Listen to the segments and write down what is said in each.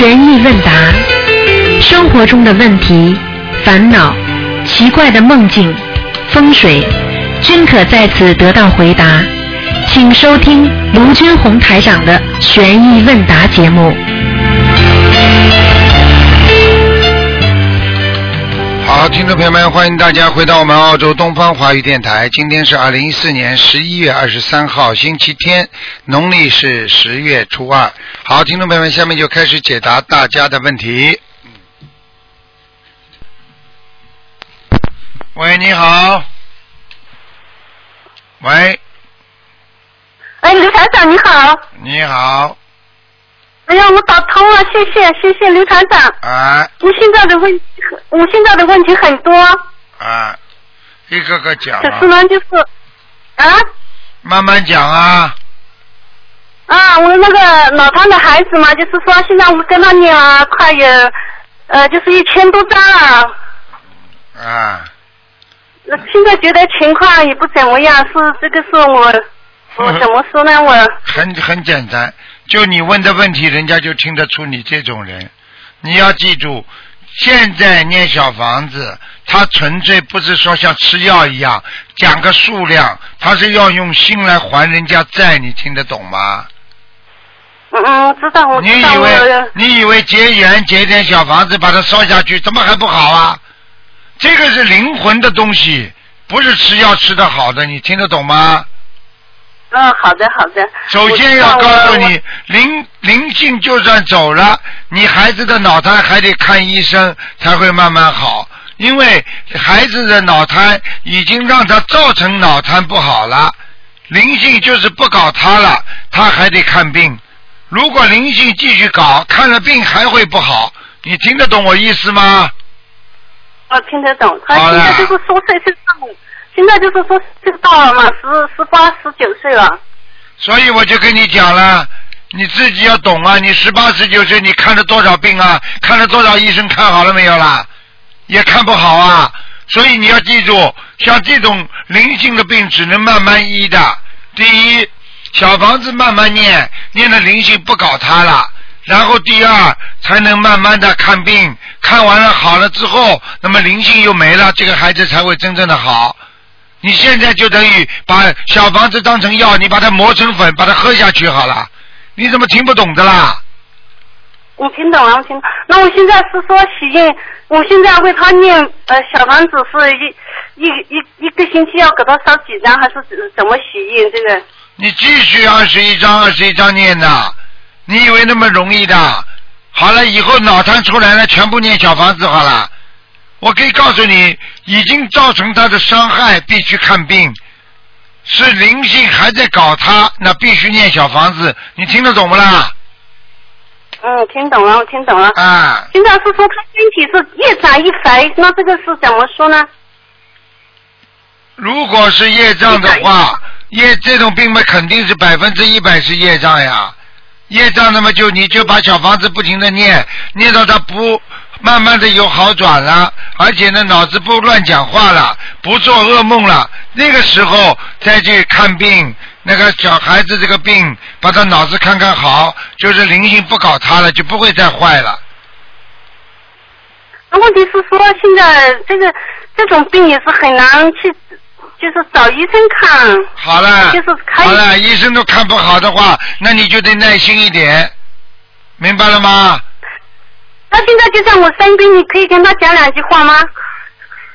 悬疑问答，生活中的问题、烦恼、奇怪的梦境、风水，均可在此得到回答。请收听卢军红台长的悬疑问答节目。好，听众朋友们，欢迎大家回到我们澳洲东方华语电台。今天是二零一四年十一月二十三号，星期天，农历是十月初二。好，听众朋友们，下面就开始解答大家的问题。喂，你好。喂，哎，刘台长你好！你好，哎呀，我打通了，谢谢谢谢刘台长。啊我现在的问题，我现在的问题很多，啊，一个个讲啊可是，呢，就是啊慢慢讲啊。啊，我那个脑瘫的孩子嘛，就是说现在我们跟他念了快有呃，就是一千多张了。啊，那现在觉得情况也不怎么样，是这个是我我怎么说呢？我很很简单，就你问的问题，人家就听得出你这种人。你要记住，现在念小房子，它纯粹不是说像吃药一样讲个数量，它是要用心来还人家债，你听得懂吗？嗯嗯，我知道我你知道以为你以为结缘结点小房子把它烧下去，怎么还不好啊？这个是灵魂的东西，不是吃药吃的好的，你听得懂吗？嗯好的好的。首先要告诉你，灵灵性就算走了，你孩子的脑瘫还得看医生才会慢慢好，因为孩子的脑瘫已经让他造成脑瘫不好了，灵性就是不搞他了，他还得看病。如果灵性继续搞，看了病还会不好，你听得懂我意思吗？我哦听得懂，他现在就是说岁数到，现在就是说岁数到了嘛，十十八十九岁了。所以我就跟你讲了，你自己要懂啊！你十八十九岁，你看了多少病啊？看了多少医生？看好了没有啦？也看不好啊！所以你要记住，像这种灵性的病只能慢慢医的。第一，小房子慢慢念，念的灵性不搞他了。然后第二，才能慢慢的看病，看完了好了之后，那么灵性又没了，这个孩子才会真正的好。你现在就等于把小房子当成药，你把它磨成粉，把它喝下去好了。你怎么听不懂的啦？我听懂了，我听。那我现在是说洗印，我现在为他念呃小房子是一一一一个星期要给他烧几张，还是怎怎么洗印？这个你继续二十一章二十一章念的，你以为那么容易的？好了，以后脑瘫出来了，全部念小房子好了。我可以告诉你，已经造成他的伤害，必须看病。是灵性还在搞他，那必须念小房子。你听得懂不啦？嗯，听懂了，我听懂了。啊，现在是说他身体是越长越肥，那这个是怎么说呢？如果是业障的话，业这种病嘛，肯定是百分之一百是业障呀。业障那么就你就把小房子不停的念，念到他不慢慢的有好转了，而且呢脑子不乱讲话了，不做噩梦了，那个时候再去看病，那个小孩子这个病，把他脑子看看好，就是灵性不搞他了，就不会再坏了。那问题是说现在这个这种病也是很难去，就是找医生看。好了，就是开好了，医生都看不好的话，那你就得耐心一点，明白了吗？他现在就在我身边，你可以跟他讲两句话吗？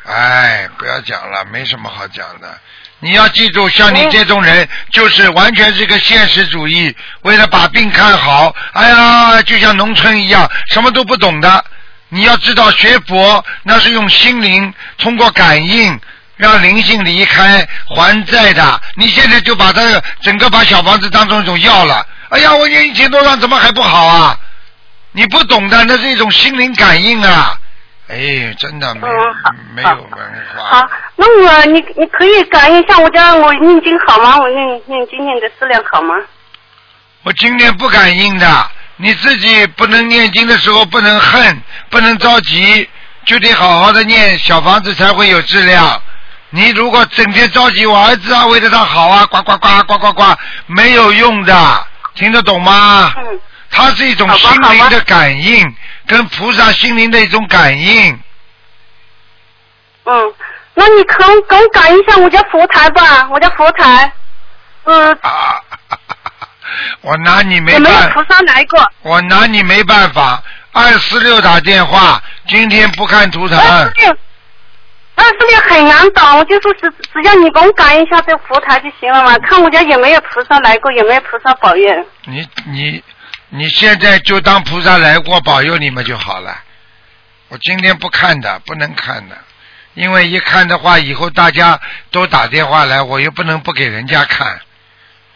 哎，不要讲了，没什么好讲的。你要记住，像你这种人，就是完全是个现实主义，为了把病看好，哎呀，就像农村一样，什么都不懂的。你要知道，学佛那是用心灵通过感应让灵性离开还债的。你现在就把这个整个把小房子当成一种药了。哎呀，我念一千多张怎么还不好啊？你不懂的，那是一种心灵感应啊！哎，真的没、没有文化。好，那我你你可以感应一下我家我念经好吗？我念念经念的质量好吗？我今天不感应的，你自己不能念经的时候不能恨，不能着急，就得好好的念小房子才会有质量。你如果整天着急，我儿子啊为了他好啊，呱呱呱呱呱呱，没有用的，听得懂吗？嗯。它是一种心灵的感应，跟菩萨心灵的一种感应。嗯，那你可给我改一下我家佛台吧，我家佛台，嗯，啊，我拿你没有没有办菩萨来过？我拿你没办法。二四六打电话，今天不看图腾。二四六，二四六很难找，我就说只只要你给我改一下这佛台就行了嘛，看我家有没有菩萨来过，有没有菩萨保佑。你你你现在就当菩萨来过保佑你们就好了。我今天不看的，不能看的，因为一看的话，以后大家都打电话来，我又不能不给人家看，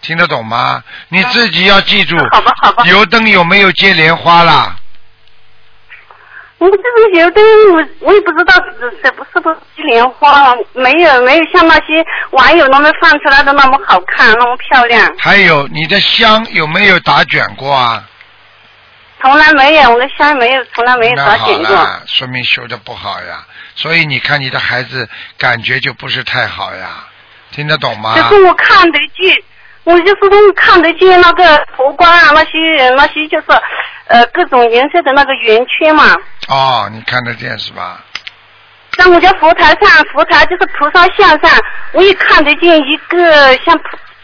听得懂吗？你自己要记住，好吧好吧油灯有没有接莲花啦？我这个油灯，我我也不知道是是不是不是莲花，没有没有像那些网友那么放出来的那么好看，那么漂亮，还有你的香有没有打卷过啊？从来没有，我的香没有，从来没有打卷过。了，说明修的不好呀。所以你看你的孩子感觉就不是太好呀，听得懂吗？可是我看得见，我就是说看得见那个佛光啊，那些那些就是呃各种颜色的那个圆圈嘛。哦，你看得见是吧？在我家佛台上，佛台就是菩萨像上，我也看得见一个像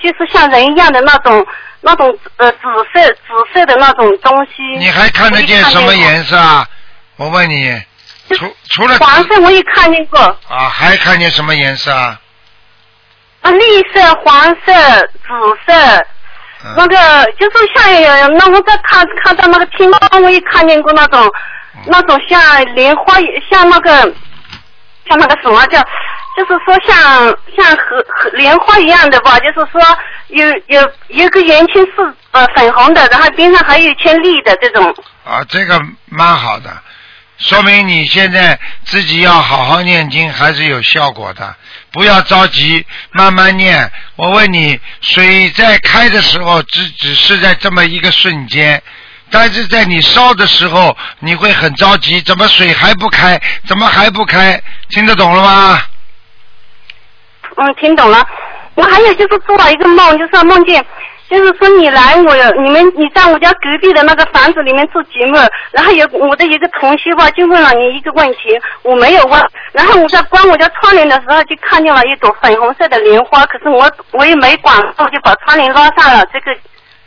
就是像人一样的那种那种呃紫色紫色的那种东西。你还看得见什么颜色啊？我问你，除除了黄色我也看见过，啊，还看见什么颜色啊？啊，绿色、黄色、紫色，那嗯，个就是像有那我在看看到那个天猫，我也看见过那种嗯那种像莲花，像那个像那个什么叫，就是说像像荷荷莲花一样的吧，就是说有有有个圆圈是呃粉红的，然后边上还有一圈绿的这种。啊，这个蛮好的，说明你现在自己要好好念经，还是有效果的。不要着急，慢慢念。我问你，水在开的时候，只只是在这么一个瞬间，但是在你烧的时候，你会很着急，怎么水还不开？怎么还不开？听得懂了吗？嗯，听懂了。我还有就是做了一个梦，就是梦见，就是说你来我你们你在我家隔壁的那个房子里面做节目，然后有我的一个同学吧，就问了你一个问题，我没有问，然后我在关我家窗帘的时候就看见了一朵粉红色的莲花，可是我我也没管，我就把窗帘拉上了，这个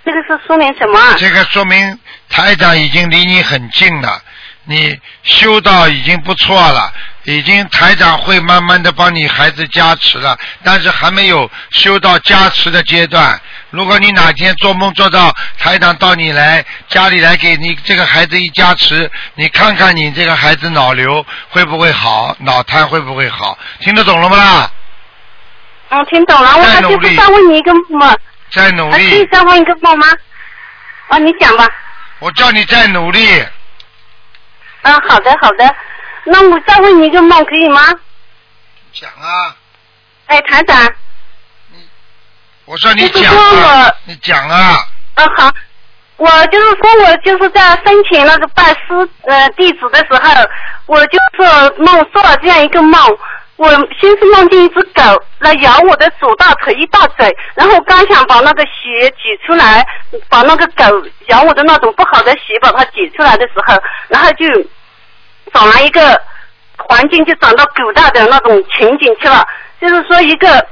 这个是说明什么？这个说明台长已经离你很近了，你修到已经不错了，已经台长会慢慢的帮你孩子加持了，但是还没有修到加持的阶段。如果你哪天做梦做到台长到你来家里来给你这个孩子一加持，你看看你这个孩子脑瘤会不会好，脑瘫会不会好？听得懂了吗啦？嗯，听懂了，我还就是再问你一个梦，再努还可以力，再问一个梦吗？啊，你讲吧。我叫你再努力。嗯，好的好的，那我再问你一个梦可以吗？讲啊，哎，台长，我说你就是讲说啊我，你讲啊。嗯好，我就是说我就是在申请那个拜师呃弟子的时候，我就是梦做了这样一个梦。我先是梦见一只狗来咬我的左大腿一大嘴，然后我刚想把那个血挤出来，把那个狗咬我的那种不好的血把它挤出来的时候，然后就转了一个环境，就转到古代的那种情景去了。就是说一个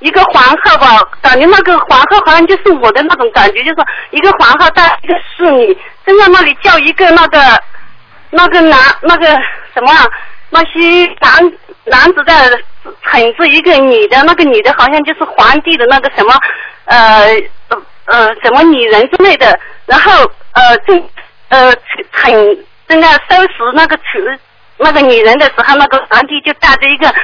一个皇后吧，感觉那个皇后好像就是我的那种感觉，就是说一个皇后带一个侍女，正在那里叫一个那个那个男那个什么，那些男男子在惩治一个女的，那个女的好像就是皇帝的那个什么呃呃呃什么女人之类的，然后呃正呃惩正在收拾那个处那个女人的时候，那个皇帝就带着一个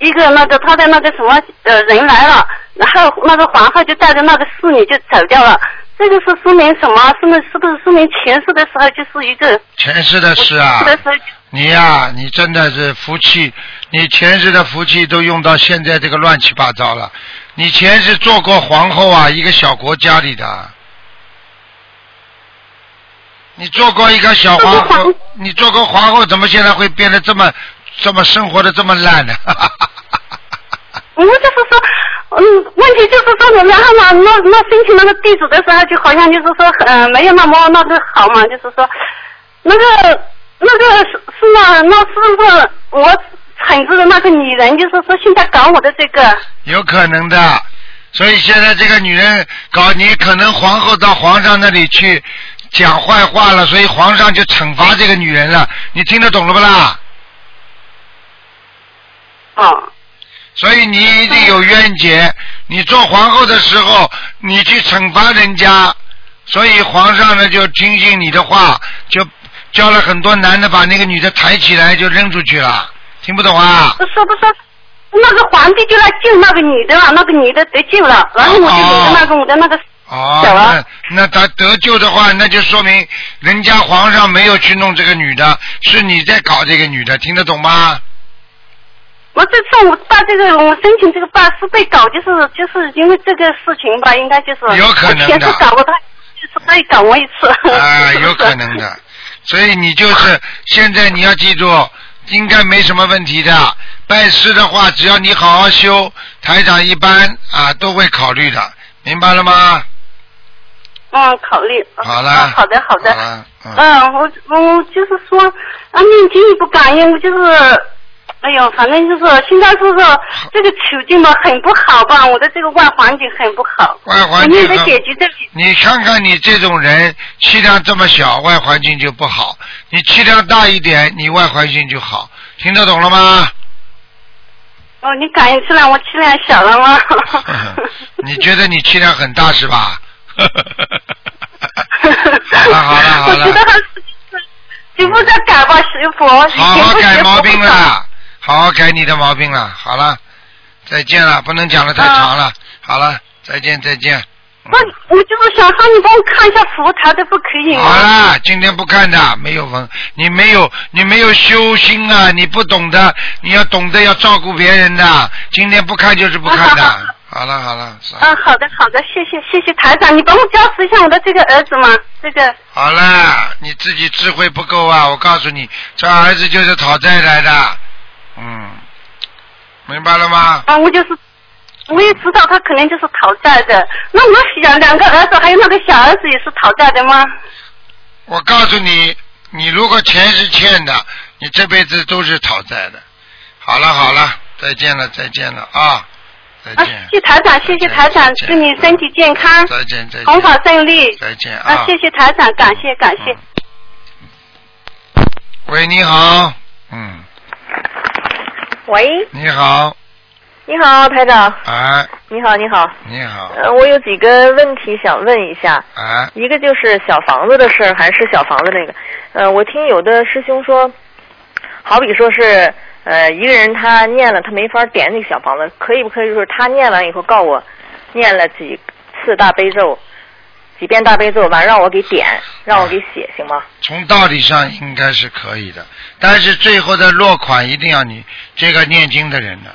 一个那个他的那个什么呃人来了，然后那个皇后就带着那个侍女就走掉了。这个是说明什么？是不是是不是说明前世的时候就是一个前世的事啊前世，的时候你呀、你真的是福气，你前世的福气都用到现在这个乱七八糟了。你前世做过皇后啊，一个小国家里的，你做过一个小皇后你做过皇后，怎么现在会变得这么这么生活的这么烂呢？我就是说，嗯，问题就是说，然后呢，那那申请那个地址的时候，就好像就是说，呃，没有那么那个好嘛，就是说，那个那个是是那那是不是我惩治的那个女人，就是说现在搞我的这个？有可能的。所以现在这个女人搞你，可能皇后到皇上那里去讲坏话了，所以皇上就惩罚这个女人了。你听得懂了不啦？哦。所以你一定有冤结。你做皇后的时候，你去惩罚人家，所以皇上呢就听信你的话，就叫了很多男的把那个女的抬起来就扔出去了。听不懂啊？不是不是，那个皇帝就来救那个女的了，那个女的得救了，然后我就领着那个我的那个哦，那他得救的话，那就说明人家皇上没有去弄这个女的，是你在搞这个女的，听得懂吗？我这次我办这个，我申请这个办是被搞，就是就是因为这个事情吧，应该就是有可能的我前次搞过他，就是他也搞过一次。啊，有可能的。所以你就是现在你要记住，应该没什么问题的。拜师的话，只要你好好修，台长一般啊都会考虑的，明白了吗？嗯，考虑。好了啊好的，好的。好，嗯，嗯，我我就是说，啊，念经也不感应，我就是，哎呦，反正就是现在就是这个处境嘛，很不好吧，我的这个外环境很不好。外环我念在境很解决这里，你看看你这种人，气量这么小，外环境就不好；你气量大一点，你外环境就好。听得懂了吗？哦，你感应出来我气量小了吗？你觉得你气量很大是吧？好了好了好我觉得了，还是就是局部在改吧，师傅。好好改毛病。了，好好改你的毛病了。好了，再见了，不能讲的太长了。好了，再见再见。不，我就是想让你帮我看一下佛台的，不可以吗？好了，今天不看的，没有文，你没有你没有修心啊，你不懂的，你要懂得要照顾别人的。今天不看就是不看的。啊好了好了，算了嗯，好的好的，谢谢谢谢台长，你帮我加持一下我的这个儿子吗？这个好了，你自己智慧不够啊！我告诉你，这儿子就是讨债来的，嗯，明白了吗？啊，我就是，我也知道他肯定就是讨债的。那我小两个儿子还有那个小儿子也是讨债的吗？我告诉你，你如果钱是欠的，你这辈子都是讨债的。好了好了，再见了再见了啊，再啊，见。谢谢台长，谢谢台长，祝你身体健康，再见再见。弘法顺利。再见啊，谢谢台长，感谢感谢。喂，你好，嗯，喂，你好，你好，台长。哎，你好，你好。你好，呃，我有几个问题想问一下，哎，一个就是小房子的事儿，还是小房子那个。呃，我听有的师兄说，好比说是呃一个人他念了，他没法点那个小房子，可以不可以就是他念完以后告我念了几次大悲咒，几遍大悲咒完让我给点，让我给写，行吗？从道理上应该是可以的，但是最后的落款一定要你这个念经的人的，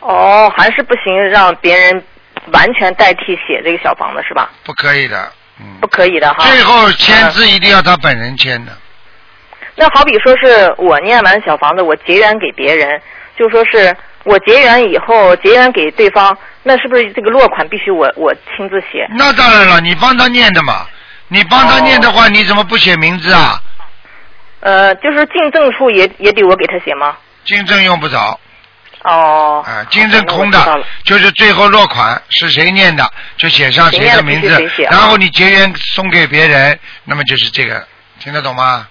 哦，还是不行，让别人完全代替写这个小房子是吧？不可以的，嗯不，可以的哈。最后签嗯字一定要他本人签的，那好比说是我念完小房子，我结缘给别人，就说是我结缘以后结缘给对方，那是不是这个落款必须我我亲自写？那当然了，你帮他念的嘛，你帮他念的话，你怎么不写名字啊？呃，就是进证处也也得我给他写吗？进证用不着，哦，啊，进证空的就是最后落款是谁念的，就写上谁的名字然后你结缘送给别人，那么就是这个，听得懂吗？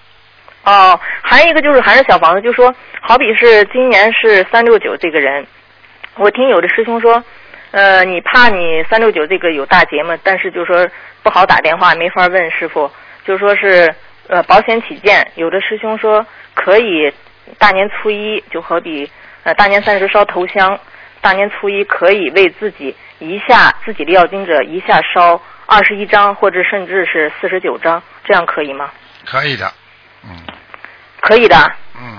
哦，还有一个就是还是小房子，就说好比是今年是三六九这个人，我听有的师兄说，呃，你怕你三六九这个有大劫嘛，但是就说不好打电话，没法问师傅，就说是呃保险起见，有的师兄说可以大年初一就好比呃大年三十烧头香，大年初一可以为自己一下自己的要经者一下烧二十一张或者甚至是四十九张，这样可以吗？可以的，嗯可以的。嗯，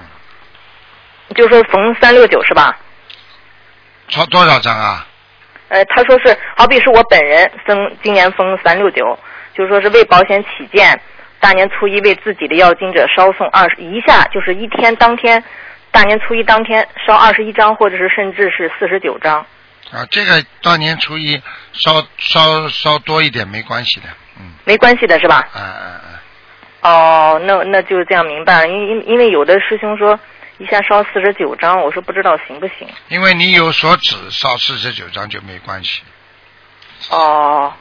就说逢三六九是吧？超多少张啊？呃，他说是，好比是我本人封今年封三六九，就是说是为保险起见，大年初一为自己的要经者烧送二十一下，就是一天当天，大年初一当天烧二十一张，或者是甚至是四十九张，啊，这个大年初一烧烧烧多一点没关系的，嗯，没关系的是吧？啊啊啊，哦，那那就这样明白了。因因因为有的师兄说一下烧四十九张，我说不知道行不行。因为你有所指，烧四十九张就没关系。哦，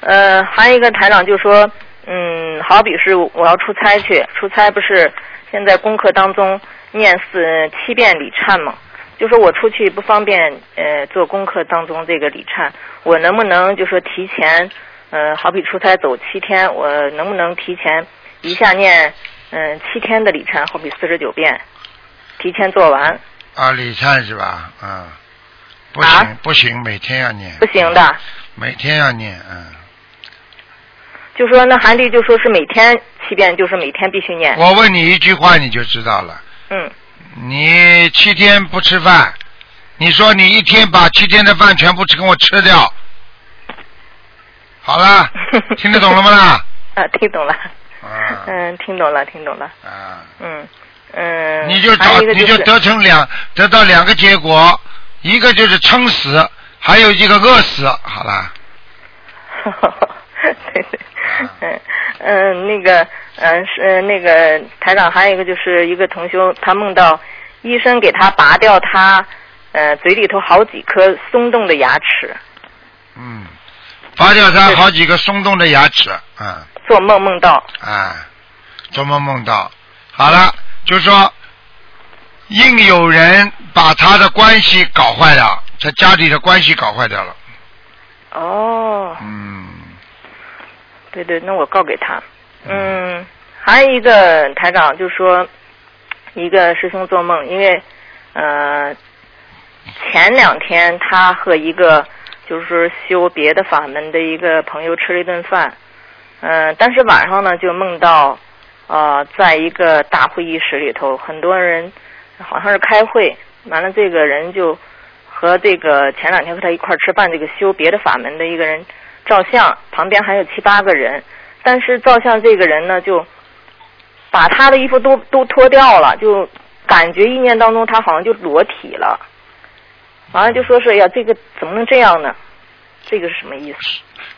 呃，还有一个台长就说，嗯，好比是我要出差去，出差不是现在功课当中念四七遍礼忏嘛？就说我出去不方便，呃，做功课当中这个礼忏，我能不能就说提前，呃，好比出差走七天，我能不能提前一下念，嗯、七天的礼忏，好比四十九遍，提前做完，啊，礼忏是吧？嗯，不啊行、不行，每天要念。不行的。每天要念，嗯。就说那韩丽就说是每天七遍，就是每天必须念。我问你一句话你就知道了。嗯，你七天不吃饭，你说你一天把七天的饭全部吃跟我吃掉，好了，听得懂了吗？啊，听懂了。啊嗯，听懂了，听懂了。啊，嗯嗯。你就找你就得成两得到两个结果，一个就是撑死，还有一个饿死，好了。对对，嗯嗯，那个嗯是那个台长，还有一个就是一个同修，他梦到医生给他拔掉他呃嘴里头好几颗松动的牙齿，嗯，拔掉他好几个松动的牙齿，嗯。做梦梦到，啊，做梦梦到，好了，就是说，应有人把他的关系搞坏了，他家里的关系搞坏掉了。哦，嗯，对对，那我告给他。嗯，还有一个台长就说，一个师兄做梦，因为呃前两天他和一个就是修别的法门的一个朋友吃了一顿饭，嗯、但是晚上呢就梦到呃在一个大会议室里头，很多人好像是开会，完了这个人就和这个前两天和他一块儿吃饭这个修别的法门的一个人照相，旁边还有七八个人，但是照相这个人呢就把他的衣服都都脱掉了，就感觉意念当中他好像就裸体了，完了就说是呀这个怎么能这样呢？这个是什么意思？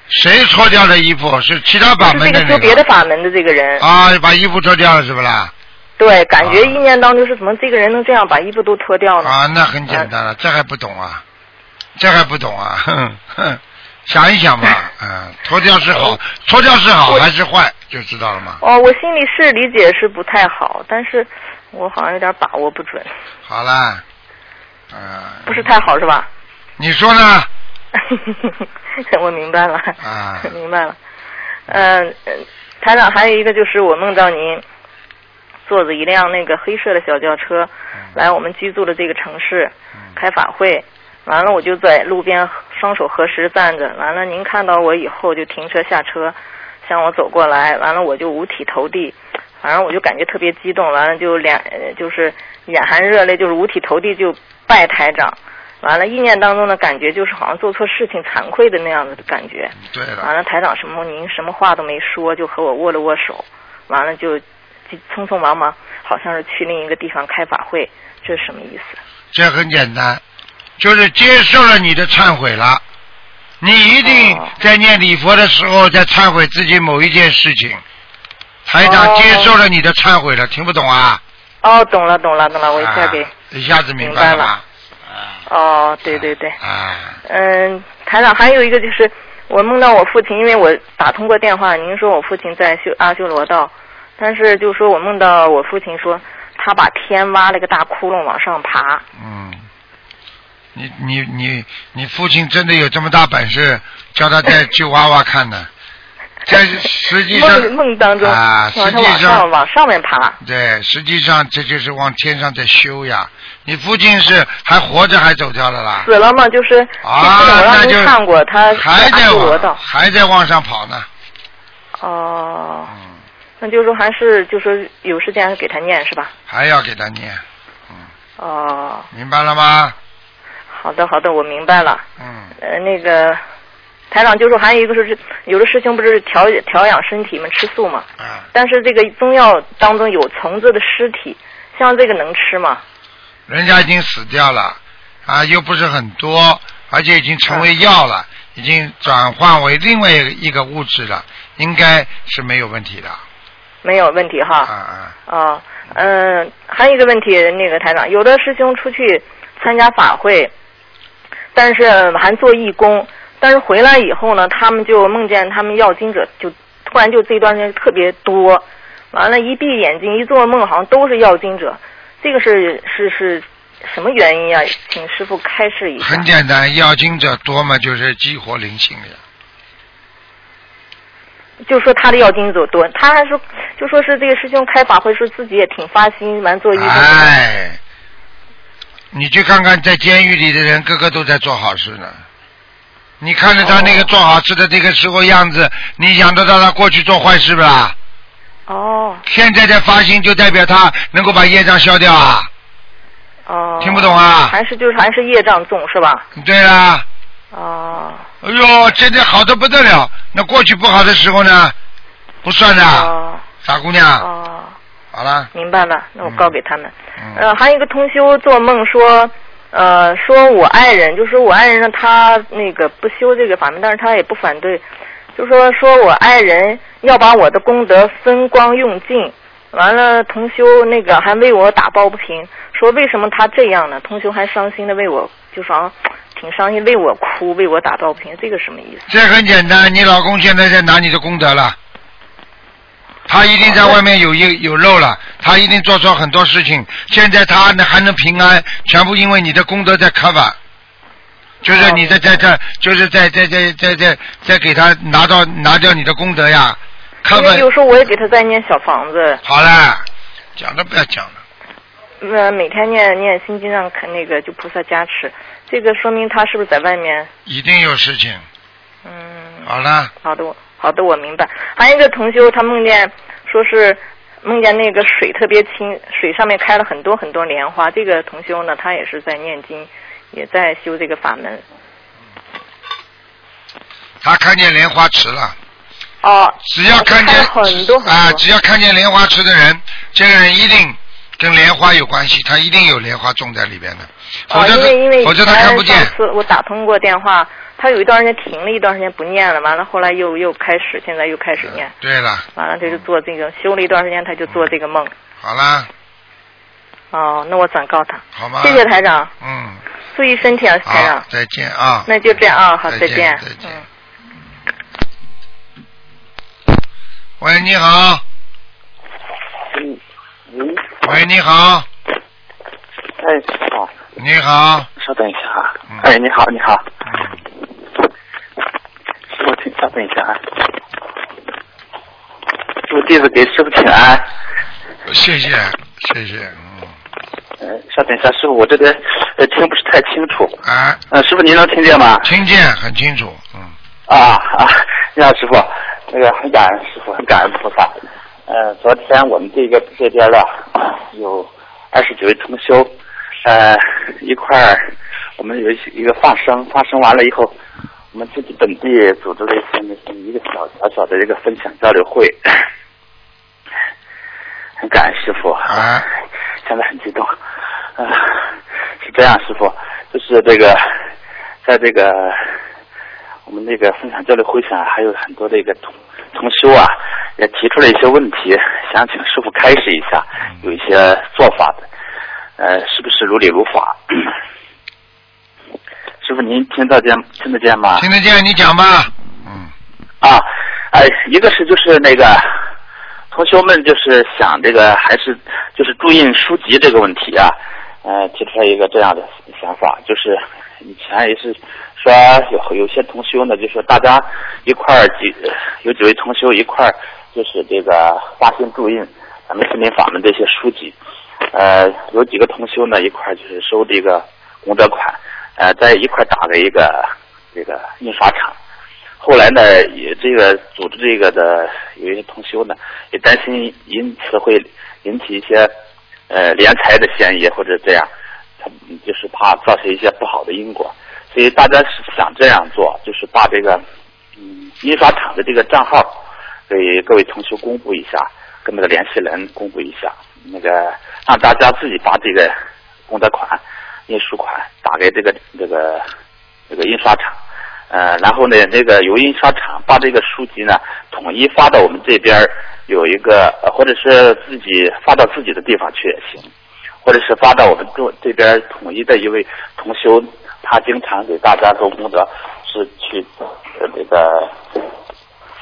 谁脱掉的衣服？是其他法就是这个门的那修别的法门的这个人，啊，把衣服脱掉了是不啦？对，感觉啊意念当中是怎么这个人能这样把衣服都脱掉了？啊，那很简单了，这还不懂啊？这还不懂啊？哼哼，想一想吧，嗯，脱掉是好，脱掉是好还是坏，就知道了嘛。哦，我心里是理解是不太好，但是我好像有点把握不准，好啦，嗯、不是太好是吧？你说呢？我明白了，啊 明白了。嗯、呃，台长还有一个就是我梦到您坐着一辆那个黑色的小轿车来我们居住的这个城市开法会，完了我就在路边双手合十站着，完了您看到我以后就停车下车向我走过来，完了我就五体投地，反正我就感觉特别激动，完了就两呃就是眼含热泪，就是五体投地就拜台长。完了，意念当中的感觉就是好像做错事情惭愧的那样子的感觉。对完了，台长什么您什么话都没说，就和我握了握手，完了就就匆匆忙忙，好像是去另一个地方开法会，这是什么意思？这很简单，就是接受了你的忏悔了。你一定哦在念礼佛的时候，在忏悔自己某一件事情。台长哦接受了你的忏悔了，听不懂啊？哦，懂了，懂了，懂了，我一下给。啊一下子明明白了哦，对对对，啊，嗯，台长还有一个就是我梦到我父亲，因为我打通过电话，您说我父亲在修阿修罗道，但是就说我梦到我父亲说他把天挖了个大窟窿往上爬。嗯，你你你你父亲真的有这么大本事，叫他再去挖挖看呢？在实际上梦梦当中，啊，实际往上往上面爬。对，实际上这就是往天上在修呀。你父亲是还活着还走掉了啦？死了嘛，就是啊那就您看过，他还在往。还在往上跑呢。哦，嗯，那就是说还是就说有时间给他念是吧？还要给他念，哦，明白了吗？好的好的，我明白了。嗯，呃，那个台长就说还有一个是有的师兄不是调调养身体嘛，吃素嘛，啊，但是这个中药当中有虫子的尸体，像这个能吃吗？人家已经死掉了，啊，又不是很多，而且已经成为药了，已经转换为另外一个物质了，应该是没有问题的。没有问题哈。啊啊，哦，嗯，还有一个问题，那个台长，有的师兄出去参加法会，但是还做义工，但是回来以后呢，他们就梦见他们要经者就突然就这段时间特别多，完了，一闭眼睛一做梦，好像都是要经者，这个是是是什么原因啊？请师傅开示一下。很简单，要经者多嘛，就是激活灵性了呀。就说他的要经者多，他还说就说是这个师兄开法会，说自己也挺发心，完做义工。哎，你去看看，在监狱里的人，个个都在做好事呢。你看着他那个做好事的这个时候样子，你想得到他过去做坏事不啦？哦现在的发心就代表他能够把业障消掉啊！哦。听不懂啊还是就是还是业障重是吧？对啦，哦哎呦，现在好的不得了，那过去不好的时候呢，不算的，哦傻姑娘。哦，好了，明白了，那我告给他们。嗯，呃，还有一个同修做梦说，呃，说我爱人，就说我爱人呢，他那个不修这个法门，但是他也不反对，就说说我爱人要把我的功德分光用尽，完了同修那个还为我打抱不平，说为什么他这样呢？同修还伤心的为我，就说挺伤心，为我哭，为我打抱不平，这个什么意思？这很简单，你老公现在在拿你的功德了，他一定在外面有一有漏了，他一定做错很多事情，现在他呢还能平安，全部因为你的功德在 cover，就是你在在这，就是在在在在在在给他拿到拿掉你的功德呀因为，cover 有时候我也给他在念小房子，好了，讲都不要讲了，那，每天念念心经让看那个就菩萨加持，这个说明他是不是在外面？一定有事情，嗯，好了，好的，我好的，我明白。还有一个同修，他梦见说是梦见那个水特别清，水上面开了很多很多莲花。这个同修呢，他也是在念经，也在修这个法门。他看见莲花池了。哦，只要看见很多很多啊，只要看见莲花池的人，这个人一定跟莲花有关系，他一定有莲花种在里边的，否哦，则因为因为他否则他看不见上。次我打通过电话，他有一段时间停了一段时间不念了，完了后来又又开始，现在又开始念，对了，完了他就做这个修了一段时间，他就做这个梦。好啦，哦，那我转告他。好吗？谢谢台长，嗯，注意身体啊，台长好，。再见啊。那就这样啊，好，再见再见。嗯。喂，你好。嗯嗯，喂，你好，哎，好，你好。稍等一下啊嗯。哎，你好，你好，稍等一下啊。师傅弟子给师傅请安。谢谢，谢谢，嗯，呃，稍等一下，师傅，我这个呃听不是太清楚。啊，呃，师傅您能听见吗？听见很清楚，嗯，啊啊，你好，师傅，那个很感恩师傅，很感恩菩萨。呃，昨天我们这个这边的有二十几位同修，呃，一块儿我们有一一个放生，放生完了以后，我们自己本地组织了一个小小小的一个分享交流会，很感恩师傅，啊现在很激动。啊，是这样，师傅，就是这个，在这个我们那个分享交流会上，还有很多的一个同同修啊，也提出了一些问题，想请师傅开示一下，有一些做法的，呃，是不是如理如法？师傅，您听得见听得见吗？听得见，你讲吧，嗯，啊，哎，一个是就是那个同学们就是想这个还是就是注印书籍这个问题啊，呃，提出来一个这样的想法，就是以前也是说有有些同修呢，就说大家一块儿几有几位同修一块儿就是这个发心注印咱们心灵法门这些书籍，呃，有几个同修呢一块儿就是收这个功德款，呃，在一块打了一个这个印刷厂。后来呢，也这个组织这个的有一些同修呢，也担心因此会引起一些呃敛财的嫌疑或者这样，他就是怕造成一些不好的因果，所以大家是想这样做，就是把这个嗯印刷厂的这个账号给各位同修公布一下，跟那个联系人公布一下，那个让大家自己把这个功德款、印书款打给这个这个这个印刷厂，呃，然后呢，那个由印刷厂把这个书籍呢统一发到我们这边有一个，或者是自己发到自己的地方去也行，或者是发到我们这这边统一的一位同修，他经常给大家做功德，是去呃这个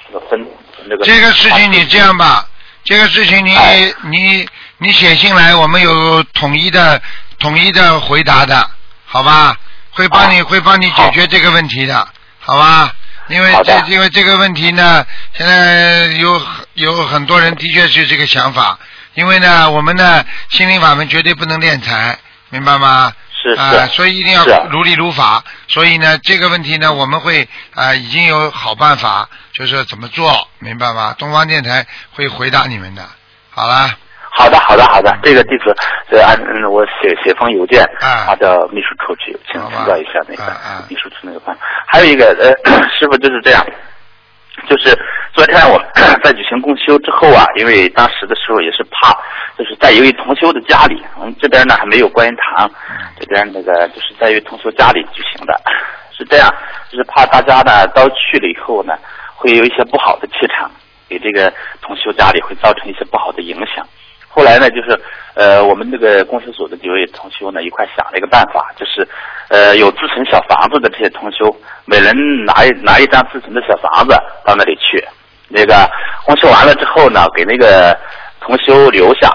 这个分那个这个事情你这样吧，这个事情你你你写信来，我们有统一的统一的回答的，好吧？会帮你好会帮你解决这个问题的，好吧？因为这因为这个问题呢，现在有有很多人的确是这个想法，因为呢，我们呢心灵法门绝对不能敛财，明白吗？是是啊、所以一定要如理如法。所以呢，这个问题呢，我们会啊、已经有好办法，就是怎么做，明白吗？东方电台会回答你们的。好了，好的，好的，好的，这个地址呃按嗯我写写封邮件啊发到秘书处去，请好吧请教一下那个秘书处那个办。还有一个呃，师傅就是这样，就是昨天我 在举行共修之后啊，因为当时的时候也是怕，就是在一位同修的家里，我们这边呢还没有观音堂，这边那个就是在一位同修家里举行的，是这样，就是怕大家呢都去了以后呢，会有一些不好的气场，给这个同修家里会造成一些不好的影响。后来呢，就是呃，我们这个公修组的几位同修呢，一块想了一个办法，就是呃，有自存小房子的这些同修，每人拿一拿一张自存的小房子到那里去，那个公修完了之后呢，给那个同修留下。